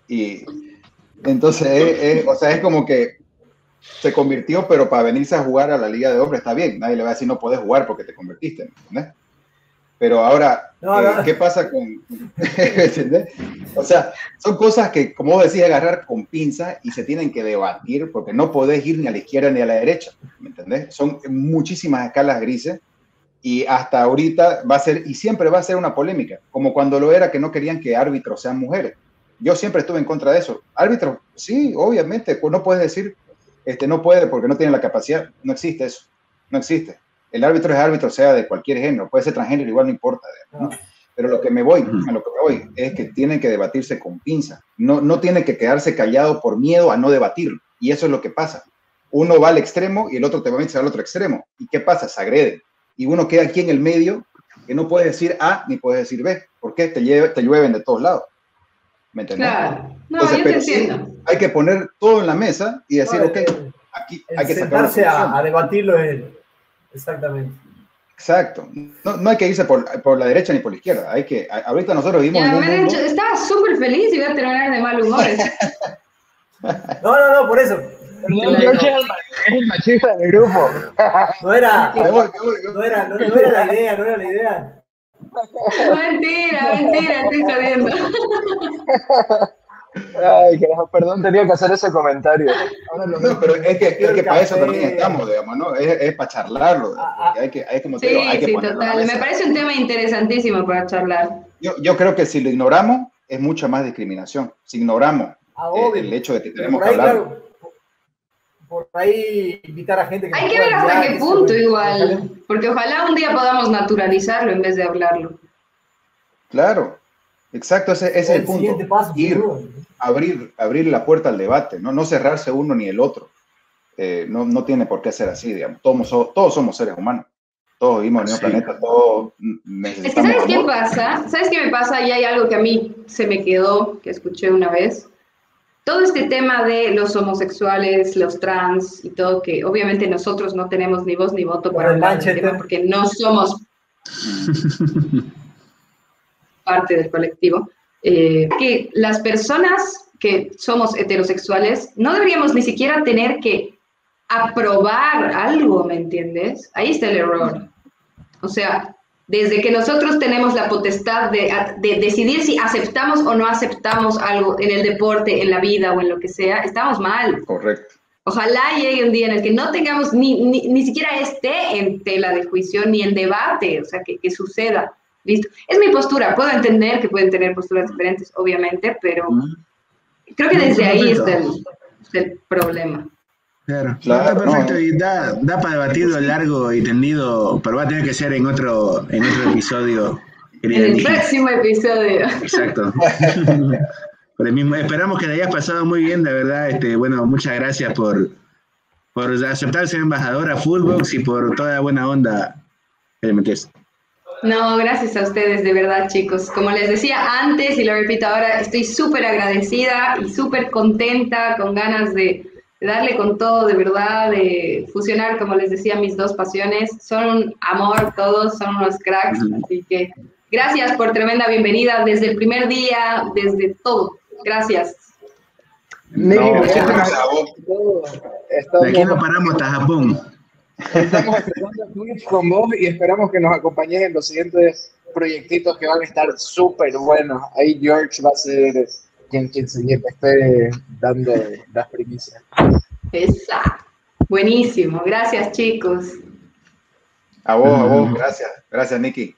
Y entonces, o sea, es como que se convirtió, pero para venirse a jugar a la liga de hombres está bien, nadie le va a decir no puedes jugar porque te convertiste. Pero ahora, eh, ¿qué pasa con... <laughs> o sea, son cosas que, como vos decís, agarrar con pinza y se tienen que debatir porque no podés ir ni a la izquierda ni a la derecha, ¿me entendés? Son muchísimas escalas grises y hasta ahorita va a ser, y siempre va a ser una polémica, como cuando lo era que no querían que árbitros sean mujeres. Yo siempre estuve en contra de eso. Árbitro, sí, obviamente, pues no puedes decir, este, no puede porque no tiene la capacidad, no existe eso, no existe el árbitro es árbitro, sea de cualquier género, puede ser transgénero, igual no importa. Pero lo que me voy, a lo que me voy, es que tienen que debatirse con pinza. No, no tiene que quedarse callado por miedo a no debatirlo. Y eso es lo que pasa. Uno va al extremo y el otro te va a meter al otro extremo. ¿Y qué pasa? Se agrede. Y uno queda aquí en el medio que no puede decir A ni puede decir B. ¿Por qué? Te, te llueven de todos lados. ¿Me entiendes? Claro. No, yo te entiendo. hay que poner todo en la mesa y decir, ok, aquí hay que sentarse a, a debatirlo. En Exactamente. Exacto. No, no, hay que irse por, por, la derecha ni por la izquierda. Hay que, ahorita nosotros vivimos. Ya, en un estaba súper feliz y voy a terminar de mal humor. <laughs> no, no, no, por eso. No, George es el machista del grupo. No era, no era, no, no era la idea, no era la idea. Mentira, mentira, estoy jodiendo. Ay, perdón, tenía que hacer ese comentario. no, pero es que, es que para eso también estamos, digamos, ¿no? Es, es para charlarlo. Hay que, hay, como sí, hay que sí, total. Me parece un tema interesantísimo para charlar. Yo, yo creo que si lo ignoramos, es mucha más discriminación. Si ignoramos ah, el, hecho de que tenemos que hablar. Por ahí invitar a gente que Hay que ver hasta qué punto igual, porque ojalá un día podamos naturalizarlo en vez de hablarlo. Claro, exacto, ese, ese es el, punto. Paso, Ir, abrir, abrir la puerta al debate, no, no cerrarse uno ni el otro. Eh, no, no, tiene por qué ser así, digamos. Todos, todos somos seres humanos. Todos vivimos en el mismo planeta, todos necesitamos. Es que, ¿sabes qué pasa? ¿Sabes qué me pasa? Y hay algo que a mí se me quedó, que escuché una vez. Todo este tema de los homosexuales, los trans y todo, que obviamente nosotros no tenemos ni voz ni voto para hablar del tema porque no somos parte del colectivo. Eh, que las personas que somos heterosexuales no deberíamos ni siquiera tener que aprobar algo, ¿me entiendes? Ahí está el error. O sea, desde que nosotros tenemos la potestad de, decidir si aceptamos o no aceptamos algo en el deporte, en la vida o en lo que sea, estamos mal. Correcto. Ojalá llegue un día en el que no tengamos ni, ni, siquiera esté en tela de juicio ni en debate, o sea, que, que suceda. Listo. Es mi postura. Puedo entender que pueden tener posturas diferentes, obviamente, pero creo que desde ahí está el, problema. Claro, claro perfecto y da, da para debatirlo largo y tendido, pero va a tener que ser en otro, en otro episodio. En el próximo episodio. Exacto. <laughs> esperamos que le hayas pasado muy bien, de verdad. Este, bueno, muchas gracias por, por aceptar ser embajadora Fullbox y por toda la buena onda que le metes. No, gracias a ustedes, de verdad, chicos. Como les decía antes y lo repito ahora, estoy súper agradecida y súper contenta, con ganas de, darle con todo, de verdad, de fusionar, como les decía, mis dos pasiones. Son un amor todos, son unos cracks, así que gracias por tremenda bienvenida desde el primer día, desde todo. Gracias. No, aquí no paramos hasta Japón. Estamos esperando con vos y esperamos que nos acompañes en los siguientes proyectitos que van a estar súper buenos. Ahí George va a ser quien, quien se esté dando las primicias. Exacto. Buenísimo. Gracias, chicos. A vos, a vos. Gracias. Gracias, Nicky.